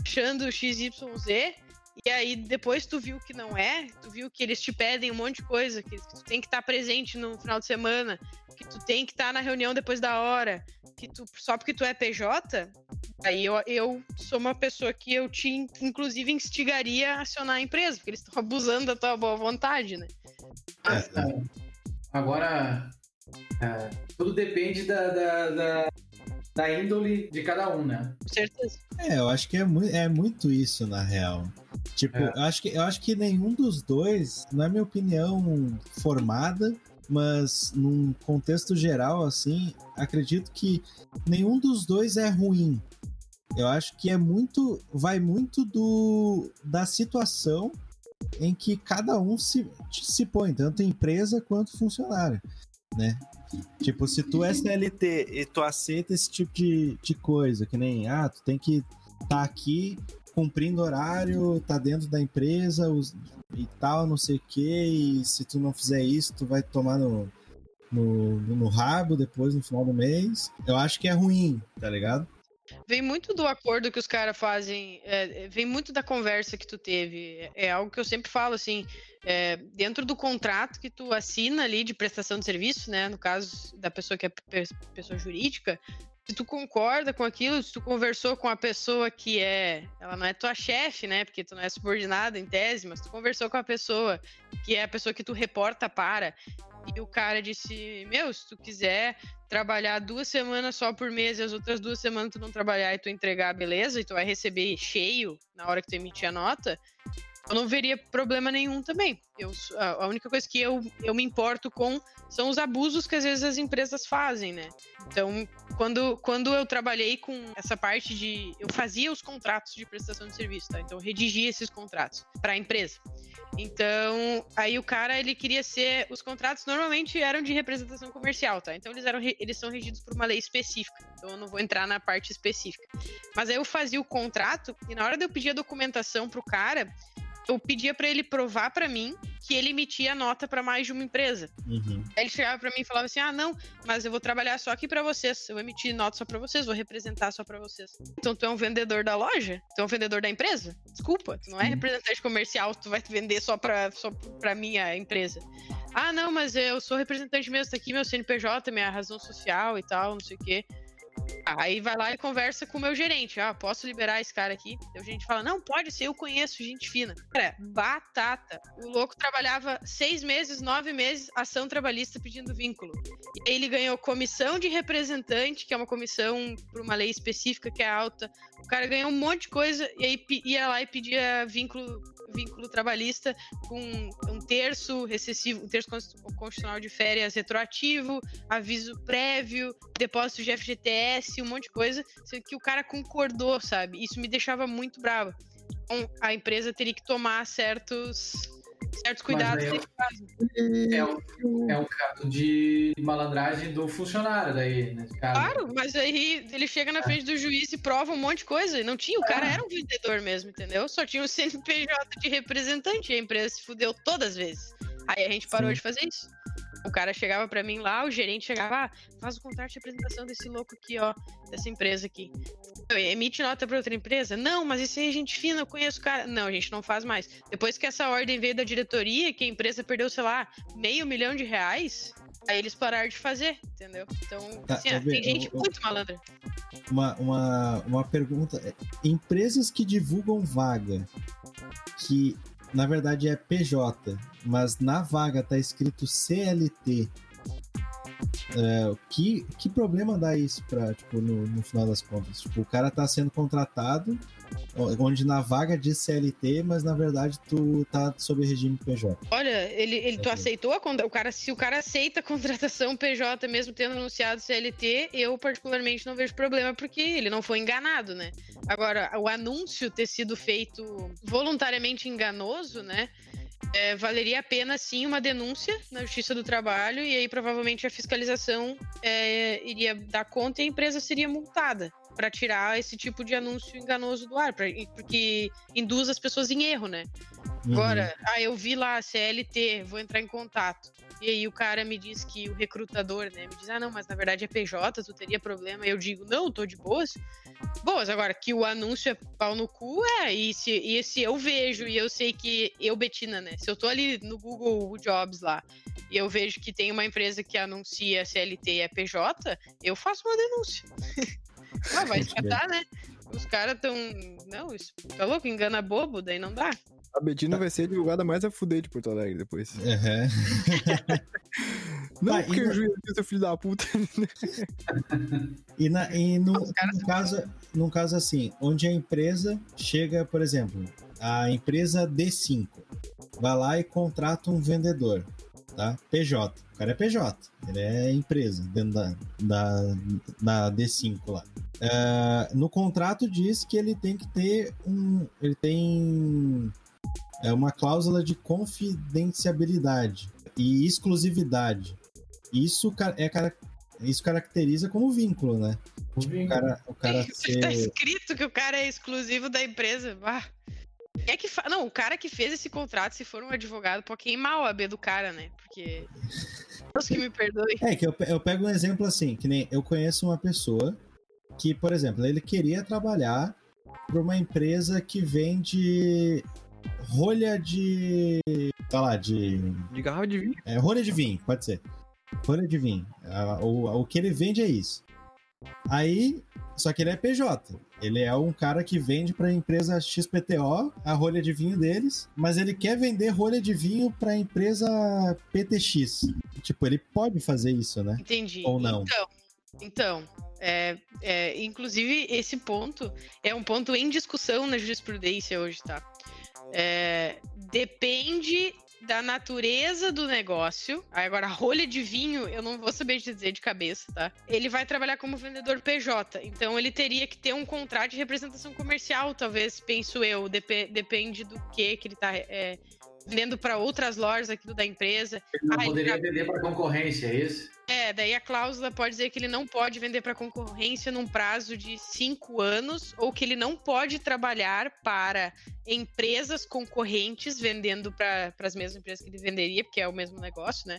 achando XYZ, e aí depois tu viu que não é, tu viu que eles te pedem um monte de coisa, que tu tem que estar presente no final de semana, que tu tem que estar na reunião depois da hora, que tu só porque tu é PJ, aí eu, eu sou uma pessoa que eu te inclusive instigaria a acionar a empresa, porque eles estão abusando da tua boa vontade, né? É, é. Agora, é, tudo depende da, da, da, da índole de cada um, né? Com certeza. É, eu acho que é, mu é muito isso, na real. Tipo, é. eu, acho que, eu acho que nenhum dos dois, na minha opinião formada, mas num contexto geral, assim, acredito que nenhum dos dois é ruim. Eu acho que é muito. Vai muito do da situação em que cada um se, se põe, tanto empresa quanto funcionário, né? Tipo, se tu é SLT e tu aceita esse tipo de, de coisa, que nem, ah, tu tem que estar tá aqui cumprindo horário, tá dentro da empresa os, e tal, não sei o que, e se tu não fizer isso, tu vai tomar no, no, no rabo depois, no final do mês. Eu acho que é ruim, tá ligado? Vem muito do acordo que os caras fazem, é, vem muito da conversa que tu teve. É algo que eu sempre falo, assim, é, dentro do contrato que tu assina ali de prestação de serviço, né? No caso da pessoa que é pessoa jurídica, se tu concorda com aquilo, se tu conversou com a pessoa que é, ela não é tua chefe, né? Porque tu não é subordinado em tese, mas tu conversou com a pessoa que é a pessoa que tu reporta para. E o cara disse: Meu, se tu quiser trabalhar duas semanas só por mês e as outras duas semanas tu não trabalhar e tu entregar, beleza, e tu vai receber cheio na hora que tu emitir a nota, eu não veria problema nenhum também. Eu, a única coisa que eu, eu me importo com são os abusos que às vezes as empresas fazem, né? Então, quando, quando eu trabalhei com essa parte de. Eu fazia os contratos de prestação de serviço, tá? Então, eu redigia esses contratos para a empresa. Então, aí o cara, ele queria ser. Os contratos normalmente eram de representação comercial, tá? Então, eles, eram, eles são regidos por uma lei específica. Então, eu não vou entrar na parte específica. Mas aí eu fazia o contrato e na hora de eu pedir a documentação pro cara, eu pedia para ele provar para mim que ele emitia nota para mais de uma empresa. Uhum. Aí ele chegava para mim e falava assim: "Ah, não, mas eu vou trabalhar só aqui para vocês. Eu vou emitir nota só para vocês, vou representar só para vocês". Então tu é um vendedor da loja? Tu é um vendedor da empresa? Desculpa, tu não é representante comercial, tu vai vender só para só para minha empresa. Ah, não, mas eu sou representante mesmo, tá aqui meu CNPJ, minha razão social e tal, não sei o quê. Aí vai lá e conversa com o meu gerente. Ah, posso liberar esse cara aqui? E o gerente fala: Não, pode ser, eu conheço gente fina. Cara, batata. O louco trabalhava seis meses, nove meses, ação trabalhista pedindo vínculo. Ele ganhou comissão de representante, que é uma comissão por uma lei específica que é alta. O cara ganhou um monte de coisa e aí ia lá e pedia vínculo vínculo trabalhista com um terço recessivo, um terço constitucional de férias retroativo, aviso prévio, depósito de FGTS, um monte de coisa, que o cara concordou, sabe? Isso me deixava muito bravo. Então, a empresa teria que tomar certos certos cuidados é, é, um, é um caso de malandragem do funcionário daí, caso. Claro, mas aí ele chega na é. frente do juiz e prova um monte de coisa. Não tinha, o cara é. era um vendedor mesmo, entendeu? Só tinha o CNPJ de representante e a empresa se fudeu todas as vezes. Aí a gente parou Sim. de fazer isso. O cara chegava para mim lá, o gerente chegava, ah, faz o contrato de apresentação desse louco aqui, ó, dessa empresa aqui. Emite nota para outra empresa? Não, mas isso aí é gente fina, eu conheço o cara. Não, a gente não faz mais. Depois que essa ordem veio da diretoria, que a empresa perdeu, sei lá, meio milhão de reais, aí eles pararam de fazer, entendeu? Então, tá, assim, tem gente eu, muito malandra. Uma, uma, uma pergunta. Empresas que divulgam vaga que na verdade é PJ, mas na vaga tá escrito CLT. É, que, que problema dá isso pra, tipo, no, no final das contas? Tipo, o cara tá sendo contratado, onde na vaga diz CLT, mas na verdade tu tá sob regime PJ. Olha, ele, ele tu aceitou a o cara se o cara aceita a contratação PJ mesmo tendo anunciado CLT, eu particularmente não vejo problema porque ele não foi enganado, né? Agora, o anúncio ter sido feito voluntariamente enganoso, né? É, valeria a pena sim uma denúncia na Justiça do Trabalho e aí provavelmente a fiscalização é, iria dar conta e a empresa seria multada para tirar esse tipo de anúncio enganoso do ar, pra, porque induz as pessoas em erro, né? Uhum. Agora, ah, eu vi lá CLT, vou entrar em contato. E aí o cara me diz que o recrutador, né, me diz: "Ah, não, mas na verdade é PJ, tu teria problema". Eu digo: "Não, tô de boas". Boas, agora que o anúncio é pau no cu, é, e se, e se eu vejo e eu sei que eu Betina, né? Se eu tô ali no Google Jobs lá, e eu vejo que tem uma empresa que anuncia CLT e é PJ, eu faço uma denúncia. <laughs> Ah, vai escatar, né? Os caras tão. Não, isso tá louco? Engana bobo, daí não dá. A Betina vai ser divulgada mais a fuder de Porto Alegre depois. Uhum. não, tá, porque o juiz é seu filho da puta. e na, e no, no, caso, num caso assim, onde a empresa chega, por exemplo, a empresa D5 vai lá e contrata um vendedor, tá? PJ. O cara é PJ, ele é empresa dentro da, da, da D5 lá. Uh, no contrato diz que ele tem que ter um. Ele tem é uma cláusula de confidencialidade e exclusividade. Isso é isso caracteriza como vínculo, né? O, vínculo. cara, o cara ser... Tá escrito que o cara é exclusivo da empresa. Ah. É que fa... Não, o cara que fez esse contrato, se for um advogado, pode queimar o AB do cara, né? Porque. Deus que me perdoe. É que eu, eu pego um exemplo assim, que nem eu conheço uma pessoa que, por exemplo, ele queria trabalhar para uma empresa que vende rolha de. Tá lá, de. De garrafa de vinho. É, rolha de vinho, pode ser. Rolha de vinho. O, o que ele vende é isso. Aí, só que ele é PJ. Ele é um cara que vende para a empresa XPTO a rolha de vinho deles, mas ele quer vender rolha de vinho para a empresa PTX. Tipo, ele pode fazer isso, né? Entendi. Ou não? Então, então é, é, inclusive, esse ponto é um ponto em discussão na jurisprudência hoje, tá? É, depende da natureza do negócio. Agora, rolha de vinho, eu não vou saber dizer de cabeça, tá? Ele vai trabalhar como vendedor PJ, então ele teria que ter um contrato de representação comercial, talvez, penso eu. Dep- depende do que que ele tá é, vendendo para outras lojas aqui da empresa. Ele não Ah, ele poderia tá- vender para concorrência, é isso? É, daí a cláusula pode dizer que ele não pode vender para concorrência num prazo de cinco anos, ou que ele não pode trabalhar para empresas concorrentes vendendo para as mesmas empresas que ele venderia, porque é o mesmo negócio, né?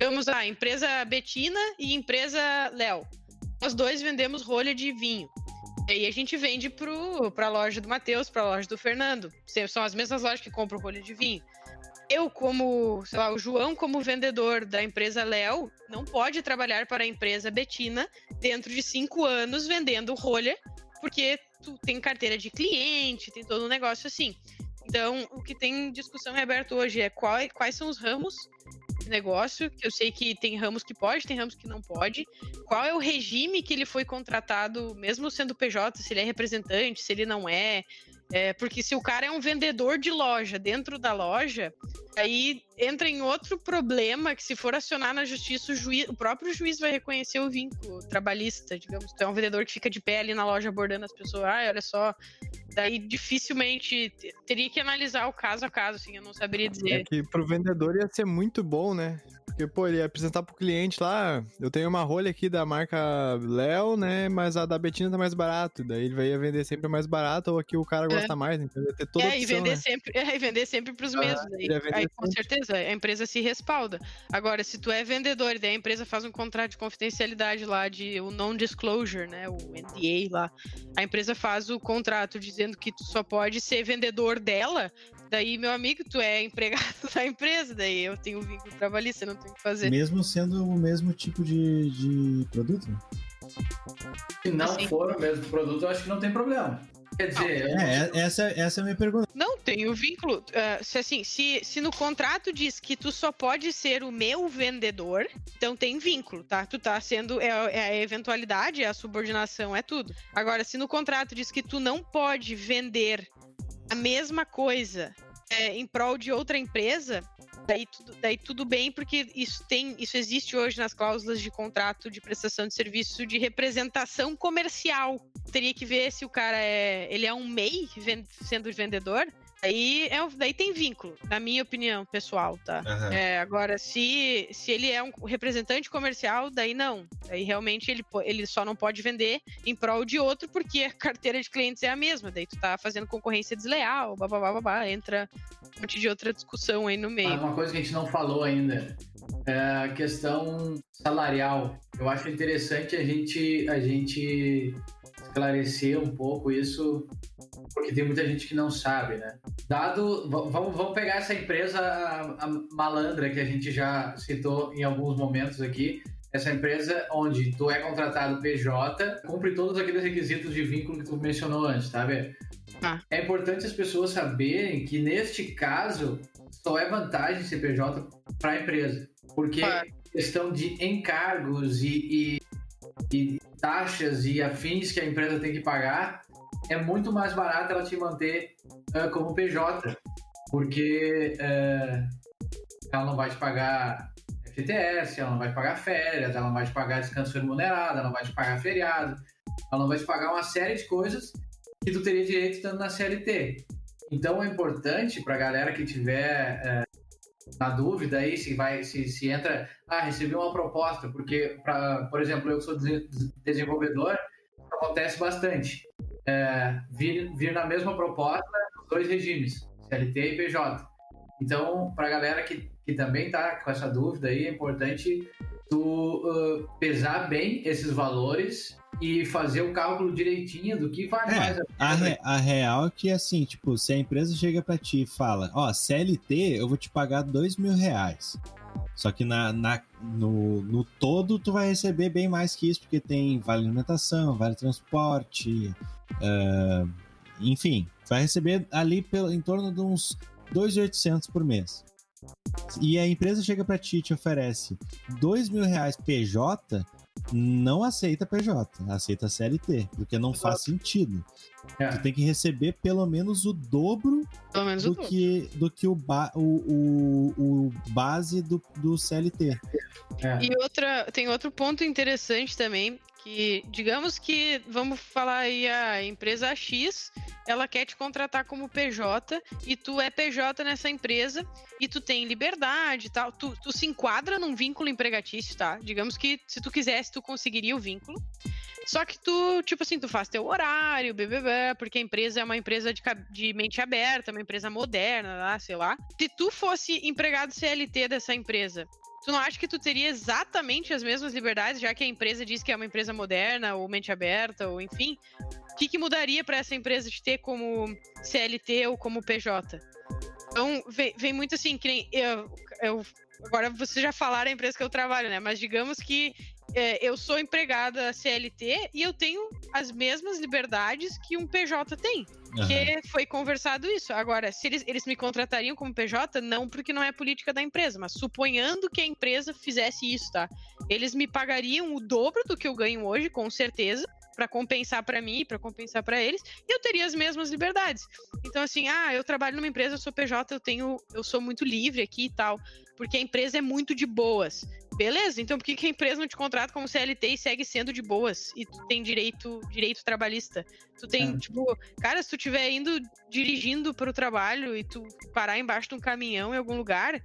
Vamos lá, empresa Betina e empresa Léo. Nós dois vendemos rolha de vinho. E a gente vende para a loja do Matheus, para a loja do Fernando. São as mesmas lojas que compram rolha de vinho eu, como, sei lá, o João, como vendedor da empresa Léo, não pode trabalhar para a empresa Betina dentro de cinco anos vendendo rolha, porque tu tem carteira de cliente, tem todo um negócio assim. Então, o que tem discussão em aberto hoje é qual, quais são os ramos de negócio, que eu sei que tem ramos que pode, tem ramos que não pode. Qual é o regime que ele foi contratado, mesmo sendo PJ, se ele é representante, se ele não é. É, porque se o cara é um vendedor de loja dentro da loja, aí entra em outro problema que se for acionar na justiça, o, juiz, o próprio juiz vai reconhecer o vínculo trabalhista, digamos. Tu é um vendedor que fica de pé ali na loja abordando as pessoas, ah, olha só. Daí dificilmente te- teria que analisar o caso a caso, assim, eu não saberia É dizer. que pro vendedor ia ser muito bom, né? Porque, pô, ele ia apresentar pro cliente lá, eu tenho uma rolha aqui da marca Léo, né? Mas a da Betina tá mais barato. Daí ele vai ia vender sempre mais barato, ou aqui o cara gosta mais, então ia ter toda É, e opção, vender né? sempre, é, e vender sempre pros Ah, mesmos. Aí, aí, com sempre. certeza a empresa se respalda. Agora, se tu é vendedor e daí a empresa faz um contrato de confidencialidade lá de o non-disclosure, né? O NDA lá. A empresa faz o contrato dizendo que tu só pode ser vendedor dela. Daí, meu amigo, tu é empregado <laughs> da empresa, daí eu tenho vínculo trabalhista, eu não tenho o que fazer. Mesmo sendo o mesmo tipo de, de produto? Se não Assim. for o mesmo produto, eu acho que não tem problema. Quer dizer, não É, essa, essa é a minha pergunta. Não tem o vínculo. ah, se assim, se, se no contrato diz que tu só pode ser o meu vendedor, então tem vínculo, tá? Tu tá sendo. É, é a eventualidade, é a subordinação, é tudo. Agora, se no contrato diz que tu não pode vender a mesma coisa é, em prol de outra empresa. Daí tudo, daí tudo bem, porque isso tem, isso existe hoje nas cláusulas de contrato de prestação de serviço de representação comercial teria que ver se o cara é. Ele é um MEI sendo vendedor. Aí, é, daí tem vínculo, na minha opinião pessoal, tá? Aham. É, agora, se, se ele é um representante comercial, daí não. Daí realmente ele, ele só não pode vender em prol de outro, porque a carteira de clientes é a mesma. Daí tu tá fazendo concorrência desleal, babá, babá, entra um monte de outra discussão aí no Ah, meio. Uma coisa que a gente não falou ainda é a questão salarial. Eu acho interessante a gente, a gente esclarecer um pouco isso, porque tem muita gente que não sabe, né? Dado, vamos, vamos pegar essa empresa a, a malandra que a gente já citou em alguns momentos aqui. Essa empresa onde tu é contratado PJ, cumpre todos aqueles requisitos de vínculo que tu mencionou antes, tá vendo? Tá. É importante as pessoas saberem que neste caso só é vantagem ser PJ para a empresa, porque Claro. questão de encargos e, e- e taxas e afins que a empresa tem que pagar é muito mais barato ela te manter ah, como PJ, porque ah, ela não vai te pagar FTS, ela não vai te pagar férias, ela não vai te pagar descanso remunerado, ela não vai te pagar feriado, ela não vai te pagar uma série de coisas que tu teria direito estando na CLT. Então é importante para a galera que tiver é, na dúvida aí se vai se, se entra, ah, recebi uma proposta, porque pra, por exemplo, eu sou dese- desenvolvedor, acontece bastante. É, vir, vir na mesma proposta, os dois regimes, CLT e PJ. Então, para a galera que, que também tá com essa dúvida aí, é importante tu uh, pesar bem esses valores e fazer o cálculo direitinho do que vale É, mais A, pena. re- a real é que, assim, tipo, se a empresa chega pra ti e fala, ó, CLT, eu vou te pagar dois mil reais. Só que na, na- no, no todo tu vai receber bem mais que isso, porque tem vale alimentação, vale transporte, ah, enfim, vai receber ali pelo, em torno de uns 2.800 por mês. E a empresa chega pra ti e te oferece dois mil reais PJ, não aceita PJ, aceita CLT, porque não faz sentido. É. Tu tem que receber pelo menos o dobro Pelo menos o do dobro. que, do que o, ba- o, o, o base do, do CLT. É. E outra, tem outro ponto interessante também, que digamos que, vamos falar aí, a empresa X, ela quer te contratar como PJ e tu é PJ nessa empresa e tu tem liberdade e tal, tu, tu se enquadra num vínculo empregatício, tá? Digamos que se tu quisesse, tu conseguiria o vínculo. Só que tu, tipo assim, tu faz teu horário, BBB, porque a empresa é uma empresa de, de mente aberta, uma empresa moderna, lá, sei lá. Se tu fosse empregado CLT dessa empresa, Tu não acha que tu teria exatamente as mesmas liberdades, já que a empresa diz que é uma empresa moderna, ou mente aberta, ou enfim? O que, que mudaria para essa empresa de ter como CLT ou como PJ? Então, vem, vem muito assim, que nem eu, eu- Agora vocês já falaram a empresa que eu trabalho, né? Mas digamos que é, eu sou empregada CLT e eu tenho as mesmas liberdades que um PJ tem. Porque foi conversado isso. Agora, se eles, eles me contratariam como PJ, não porque não é política da empresa, mas suponhando que a empresa fizesse isso, tá? Eles me pagariam o dobro do que eu ganho hoje, com certeza, pra compensar pra mim, pra compensar pra eles, e eu teria as mesmas liberdades. Então assim, ah, eu trabalho numa empresa, eu sou PJ, eu tenho, eu sou muito livre aqui e tal, porque a empresa é muito de boas. Beleza, então por que, que a empresa não te contrata como CLT e segue sendo de boas? E tu tem direito, direito trabalhista. Tu tem, É. tipo, cara, se tu estiver indo dirigindo pro trabalho e tu parar embaixo de um caminhão em algum lugar,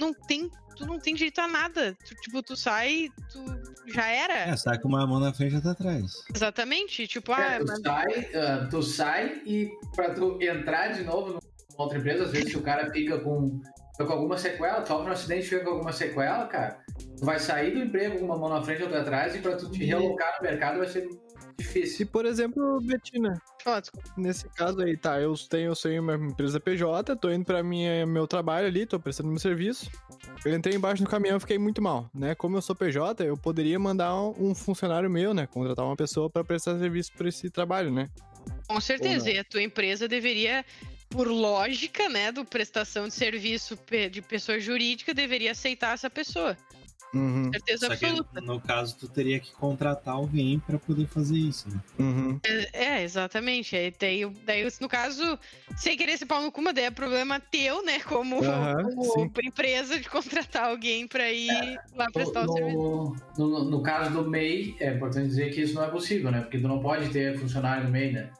não tem, tu não tem direito a nada. Tu, tipo, tu sai, tu já era. É, sai com uma mão na frente e outra atrás. Exatamente. Tipo, ah, É, tu, mas sai, ah, tu sai e pra tu entrar de novo numa outra empresa, às vezes se o cara fica com, com alguma sequela, tu sofre um acidente e fica com alguma sequela, cara, tu vai sair do emprego com uma mão na frente e outra atrás e pra tu te realocar no mercado vai ser Se, difícil. por exemplo, Betina, desculpa. nesse caso aí, tá, eu tenho, eu tenho uma empresa PJ, tô indo pra minha, meu trabalho ali, tô prestando meu serviço. Eu entrei embaixo do caminhão e fiquei muito mal, né? Como eu sou PJ, eu poderia mandar um, um funcionário meu, né? Contratar uma pessoa pra prestar serviço por esse trabalho, né? com certeza. E a tua empresa deveria, por lógica, né, do prestação de serviço de pessoa jurídica, deveria aceitar essa pessoa. Uhum, Certeza Só que absoluta. no caso tu teria que contratar alguém pra poder fazer isso, né? uhum. É, exatamente. Aí daí, daí, no caso, sem querer se pau no cu, mas daí é problema teu, né? Como, Aham, como empresa de contratar alguém pra ir lá prestar o serviço. No, no, no caso do MEI, é importante dizer que isso não é possível, né? Porque tu não pode ter funcionário no MEI, né?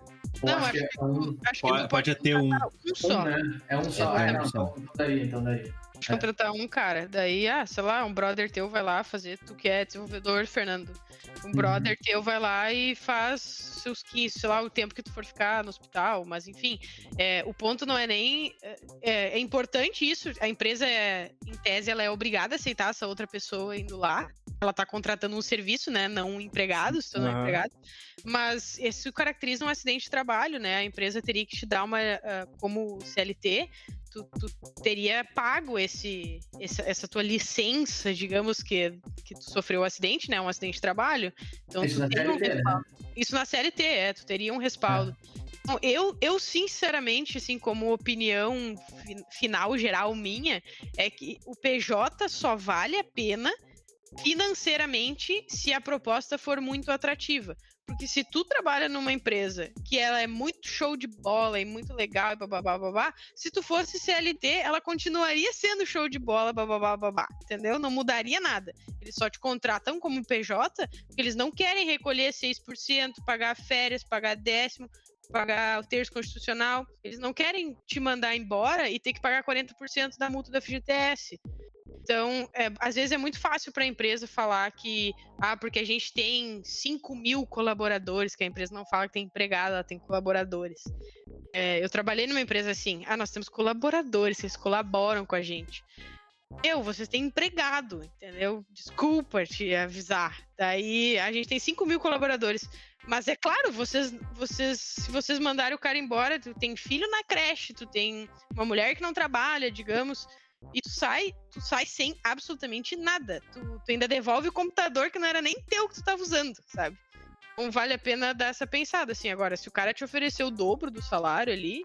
Não, acho acho que é um, Acho que Pode, tu pode ter um. um só. um, né? É um só. É, É, um não, só. então daria, então daria. de contratar um cara. Daí, ah, sei lá, um brother teu vai lá fazer, tu que é desenvolvedor, Fernando. Um brother teu vai lá e faz seus 15, sei lá, o tempo que tu for ficar no hospital, mas enfim, é, o ponto não é nem. É, é importante isso, a empresa, é, em tese, ela é obrigada a aceitar essa outra pessoa indo lá. Ela tá contratando um serviço, né? Não um empregado, se tu não é empregado. Mas isso caracteriza um acidente de trabalho, né? A empresa teria que te dar uma. ah, como CLT, tu, tu teria pago esse, essa, essa tua licença, digamos, que, que tu sofreu o acidente, né? Um acidente de trabalho. Então, Isso tu na tem um CLT, né? respaldo. Isso na CLT, é, tu teria um respaldo. Então, eu, eu, sinceramente, assim, como opinião fi- final, geral minha, é que o PJ só vale a pena financeiramente se a proposta for muito atrativa. Porque se tu trabalha numa empresa que ela é muito show de bola e muito legal e babá, babá, se tu fosse CLT, ela continuaria sendo show de bola, babá, babá, entendeu? Não mudaria nada. Eles só te contratam como PJ porque eles não querem recolher 6%, pagar férias, pagar décimo, pagar o terço constitucional. Eles não querem te mandar embora e ter que pagar 40% da multa da FGTS. Então, é, às vezes é muito fácil para a empresa falar que, ah, porque a gente tem 5 mil colaboradores, que a empresa não fala que tem empregado, ela tem colaboradores. É, eu trabalhei numa empresa assim, ah, nós temos colaboradores, eles colaboram com a gente. eu, vocês têm empregado, entendeu? Desculpa te avisar. Daí a gente tem 5 mil colaboradores. Mas é claro, vocês, vocês, se vocês mandarem o cara embora, tu tem filho na creche, tu tem uma mulher que não trabalha, digamos, e tu sai, tu sai sem absolutamente nada. Tu, tu ainda devolve o computador que não era nem teu que tu tava usando, sabe? Não vale a pena dar essa pensada, assim. Agora, se o cara te oferecer o dobro do salário ali,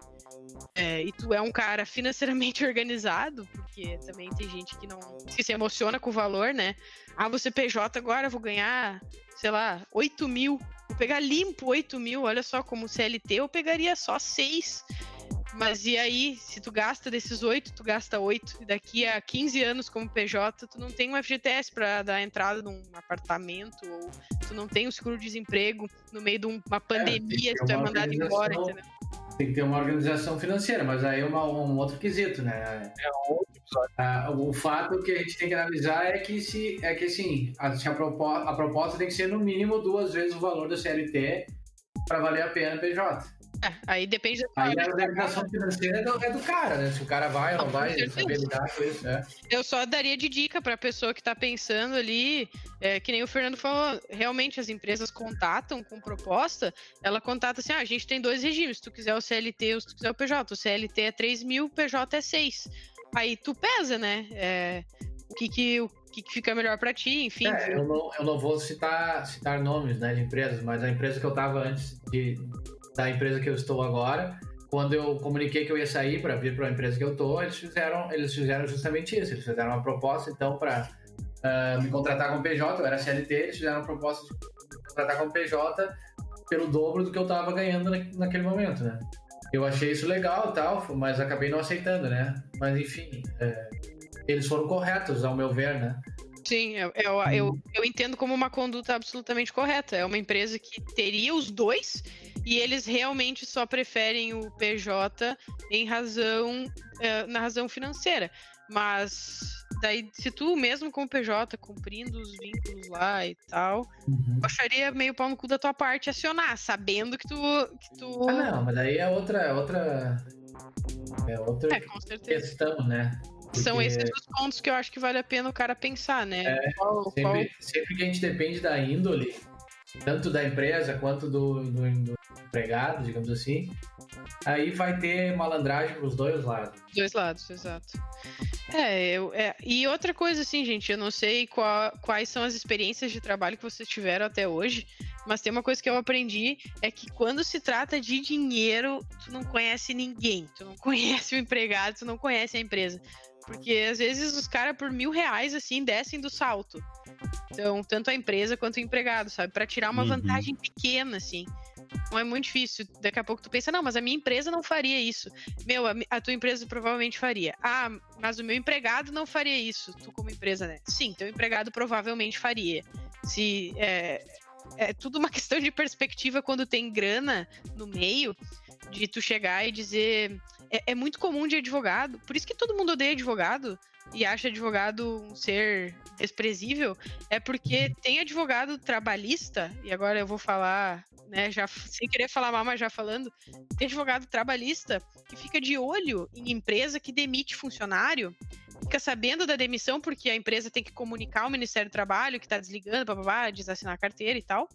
é, e tu é um cara financeiramente <laughs> organizado, porque também tem gente que não que se emociona com o valor, né? Ah, você PJ agora, vou ganhar, sei lá, 8 mil. Vou pegar limpo 8 mil, olha só, como CLT eu pegaria só 6. Mas e aí, se tu gasta desses 8, tu gasta 8, e daqui a 15 anos como PJ, tu não tem um FGTS para dar entrada num apartamento, ou tu não tem um seguro-desemprego no meio de uma pandemia, é, tu é mandado embora, entendeu? Tem que ter uma organização financeira, mas aí é uma, um outro quesito, né? É um outro episódio. Ah, o fato que a gente tem que analisar é que, se, é que assim, a, a, proposta, a proposta tem que ser no mínimo duas vezes o valor da CLT para valer a pena PJ. É, aí depende da Aí a organização financeira é do, é do, cara, né? Se o cara vai ou não, não vai, saber lidar com isso, né? Eu só daria de dica pra pessoa que tá pensando ali, é, que nem o Fernando falou, realmente as empresas contatam com proposta, ela contata assim, ah, a gente tem dois regimes, se tu quiser o CLT ou se tu quiser o PJ. O CLT é 3 mil, o PJ é 6. Aí tu pesa, né? É, o que que, o que, que fica melhor para ti, enfim. É, eu, não, eu não vou citar, citar nomes né, de empresas, mas a empresa que eu tava antes de, da empresa que eu estou agora, quando eu comuniquei que eu ia sair para vir para a empresa que eu estou, eles fizeram, eles fizeram justamente isso. Eles fizeram uma proposta, então, para uh, ah, me contratar como PJ, eu era CLT, eles fizeram uma proposta de me contratar como PJ pelo dobro do que eu estava ganhando na, naquele momento, né? Eu achei isso legal tal, mas acabei não aceitando, né? Mas enfim, é, eles foram corretos, ao meu ver, né? Sim, eu, eu, eu, eu, entendo como uma conduta absolutamente correta. É uma empresa que teria os dois e eles realmente só preferem o PJ em razão é, na razão financeira. Mas daí, se tu mesmo com o PJ cumprindo os vínculos lá e tal, uhum. eu acharia meio pau no cu da tua parte acionar, sabendo que tu. Que tu... Ah, não, mas daí é outra. É outra... É outra é, questão, né? Porque... São esses os pontos que eu acho que vale a pena o cara pensar, né? É, qual, sempre, qual... sempre que a gente depende da índole, tanto da empresa quanto do, do, do empregado, digamos assim, aí vai ter malandragem para os dois lados. Dois lados, exato. É, eu, é, e outra coisa, assim, gente, eu não sei qual, quais são as experiências de trabalho que vocês tiveram até hoje, mas tem uma coisa que eu aprendi, é que quando se trata de dinheiro, tu não conhece ninguém, tu não <laughs> conhece o empregado, tu não conhece a empresa. Porque às vezes os caras por mil reais, assim, descem do salto. Então, tanto a empresa quanto o empregado, sabe? para tirar uma uhum. vantagem pequena, assim. Não é muito difícil. Daqui a pouco tu pensa, não, mas a minha empresa não faria isso. Meu, a, a, tua empresa provavelmente faria. Ah, mas o meu empregado não faria isso. Tu, como empresa, né? Sim, teu empregado provavelmente faria. Se. É, é tudo uma <laughs> questão de perspectiva quando tem grana no meio, de tu chegar e dizer é, é, muito comum de advogado. Por isso que todo mundo odeia advogado e acha advogado um ser desprezível. É porque tem advogado trabalhista, e agora eu vou falar, né, já sem querer falar mal, mas já falando, tem advogado trabalhista que fica de olho em empresa que demite funcionário fica sabendo da demissão porque a empresa tem que comunicar ao Ministério do Trabalho que está desligando, blá, desassinar a carteira e tal.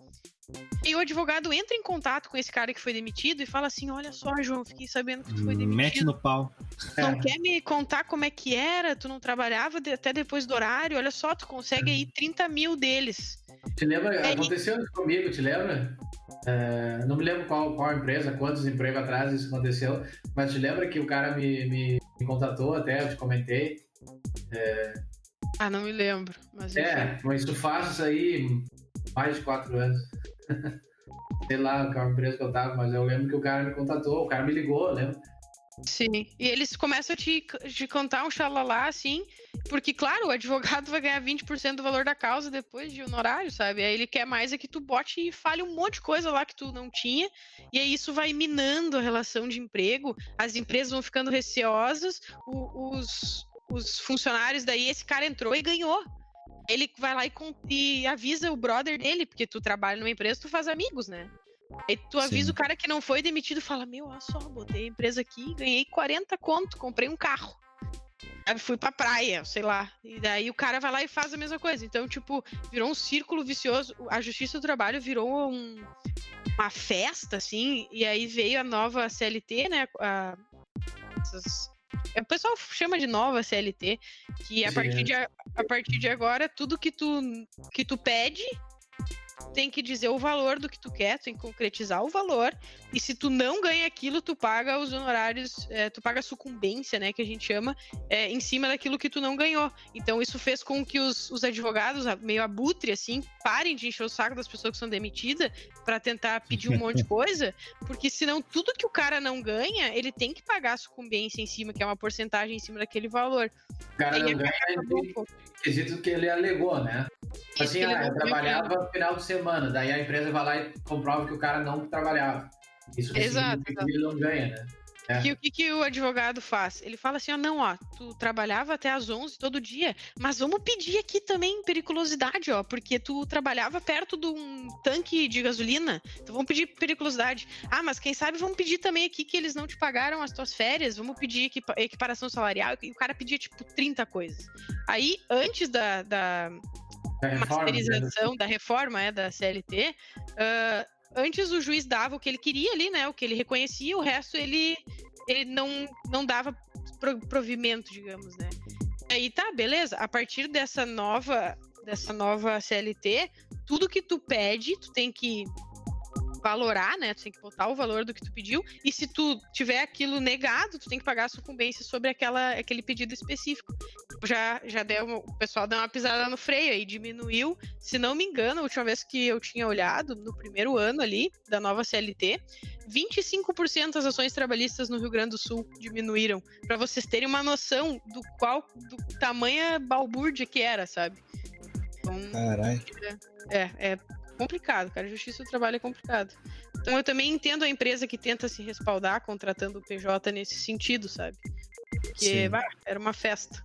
E o advogado entra em contato com esse cara que foi demitido e fala assim: Olha só, João, fiquei sabendo que tu foi demitido. Mete no pau. Não é. quer me contar como é que era? Tu não trabalhava até depois do horário? Olha só, tu consegue aí 30 mil deles. Te lembra? É, aconteceu isso comigo, te lembra? É, não me lembro qual, qual empresa, quantos empregos atrás isso aconteceu, mas te lembra que o cara me, me, me contatou até, eu te comentei. É... Ah, não me lembro. Mas é, mas isso faz isso aí mais de quatro anos. <laughs> Sei lá qual empresa que eu tava, mas eu lembro que o cara me contatou, o cara me ligou, lembro. Sim, e eles começam a te, te contar um xalalá, assim, porque, claro, o advogado vai ganhar 20% do valor da causa depois de honorário, sabe? Aí ele quer mais é que tu bote e fale um monte de coisa lá que tu não tinha, e aí isso vai minando a relação de emprego, as empresas vão ficando receosas, os, os funcionários daí, esse cara entrou e ganhou ele vai lá e, e, avisa o brother dele, porque tu trabalha numa empresa, tu faz amigos, né? Aí tu avisa Sim. o cara que não foi demitido e fala: Meu, olha só, botei a empresa aqui, ganhei 40 conto, comprei um carro. sabe, fui pra praia, sei lá. E daí o cara vai lá e faz a mesma coisa. Então, tipo, virou um círculo vicioso. A Justiça do Trabalho virou um, uma festa, assim, e aí veio a nova CLT, né? A, essas, o pessoal chama de nova CLT, que a partir, de, a, a partir de agora, tudo que tu, que tu pede tem que dizer o valor do que tu quer, tu tem que concretizar o valor. E se tu não ganha aquilo, tu paga os honorários, é, tu paga a sucumbência, né, que a gente chama, é, em cima daquilo que tu não ganhou. Então isso fez com que os, os advogados, meio abutre, assim, parem de encher o saco das pessoas que são demitidas para tentar pedir um monte de <laughs> coisa, porque senão tudo que o cara não ganha, ele tem que pagar a sucumbência em cima, que é uma porcentagem em cima daquele valor. O cara não ganha, quesito que ele alegou, né? Assim, ah, eu trabalhava no final de semana, daí a empresa vai lá e comprova que o cara não trabalhava. Isso Exato. que ele não ganha, né? É. E o que, que o advogado faz? Ele fala assim: ó, não, ó, tu trabalhava até às 11 todo dia, mas vamos pedir aqui também periculosidade, ó, porque tu trabalhava perto de um tanque de gasolina, então vamos pedir periculosidade. Ah, mas quem sabe vamos pedir também aqui que eles não te pagaram as tuas férias, vamos pedir equiparação salarial, e o cara pedia tipo 30 coisas. Aí, antes da, da, da masterização, né? da reforma é, da CLT, uh, antes o juiz dava o que ele queria ali, né? O que ele reconhecia, o resto ele, ele não, não dava provimento, digamos, né? Aí tá, beleza. A partir dessa nova dessa nova CLT, tudo que tu pede, tu tem que valorar, né? Tu tem que botar o valor do que tu pediu. E se tu tiver aquilo negado, tu tem que pagar a sucumbência sobre aquela, aquele pedido específico. Já, já deu, o pessoal deu uma pisada no freio aí, diminuiu. Se não me engano, a última vez que eu tinha olhado, no primeiro ano ali da nova CLT, 25% das ações trabalhistas no Rio Grande do Sul diminuíram. para vocês terem uma noção do qual, do tamanho balbúrdia que era, sabe? Então, Caralho. É, é complicado, cara. Justiça do trabalho é complicado. Então eu também entendo a empresa que tenta se respaldar contratando o PJ nesse sentido, sabe? Porque bah, era uma festa.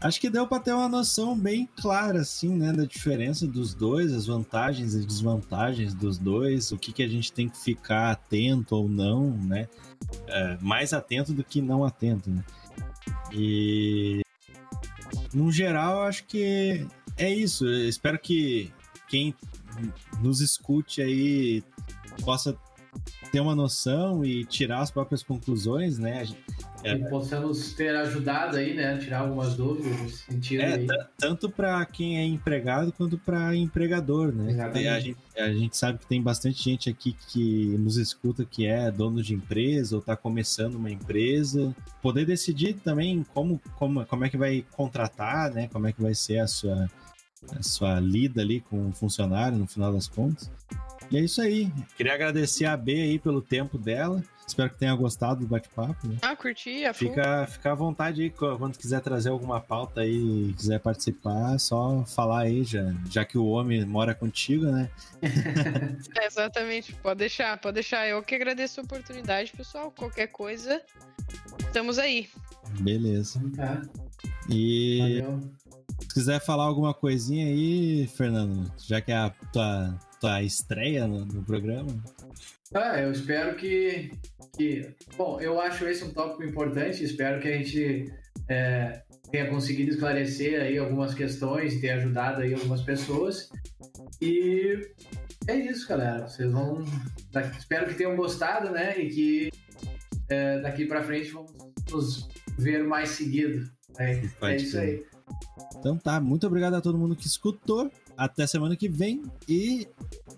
Acho que deu para ter uma noção bem clara, assim, né, da diferença dos dois, as vantagens e desvantagens dos dois, o que, que a gente tem que ficar atento ou não, né? É, mais atento do que não atento, né? E no geral, acho que é isso. Eu espero que quem nos escute aí possa ter uma noção e tirar as próprias conclusões, né? É, e possamos ter ajudado aí, né? Tirar algumas dúvidas nesse sentido. É, tanto para quem é empregado quanto para empregador, né? A gente, a gente, sabe que tem bastante gente aqui que nos escuta que é dono de empresa ou está começando uma empresa. Poder decidir também como, como, como é que vai contratar, né? Como é que vai ser a sua a sua lida ali com o funcionário no final das contas. E é isso aí. Queria agradecer a B aí pelo tempo dela. Espero que tenha gostado do bate-papo. Né? Ah, curti. A fica, fica à vontade aí, quando quiser trazer alguma pauta aí, quiser participar, só falar aí, já, já que o homem mora contigo, né? é, <laughs> exatamente, pode deixar, pode deixar. Eu que agradeço a oportunidade, pessoal. Qualquer coisa, estamos aí. Beleza. Tá. E Valeu. Se quiser falar alguma coisinha aí, Fernando, já que é a tua, tua estreia no, no programa. Ah, eu espero que, que. Bom, eu acho esse um tópico importante. Espero que a gente é, tenha conseguido esclarecer aí algumas questões tenha ajudado aí algumas pessoas. E é isso, galera. Vocês vão. Espero que tenham gostado, né? E que é, daqui para frente vamos nos ver mais seguido. É, é isso aí. Então tá, muito obrigado a todo mundo que escutou. Até semana que vem. E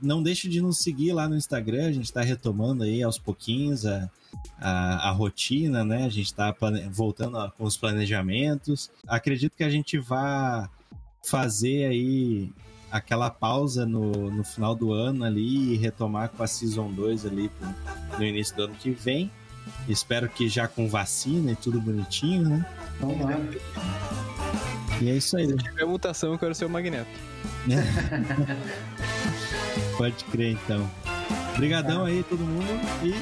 não deixe de nos seguir lá no Instagram. A gente tá retomando aí aos pouquinhos a, a, a rotina, né? A gente tá plane... voltando com os planejamentos. Acredito que a gente vai fazer aí aquela pausa no, no final do ano ali e retomar com a Season 2 ali pro, no início do ano que vem. Espero que já com vacina e tudo bonitinho, né? Vamos lá. E é isso aí. Se tiver mutação, eu quero ser o Magneto. <laughs> Pode crer, então. Obrigadão aí, todo mundo, e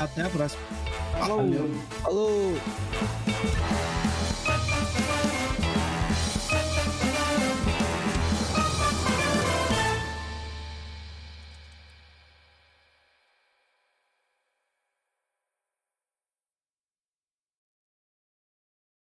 até a próxima. Falou! Falou!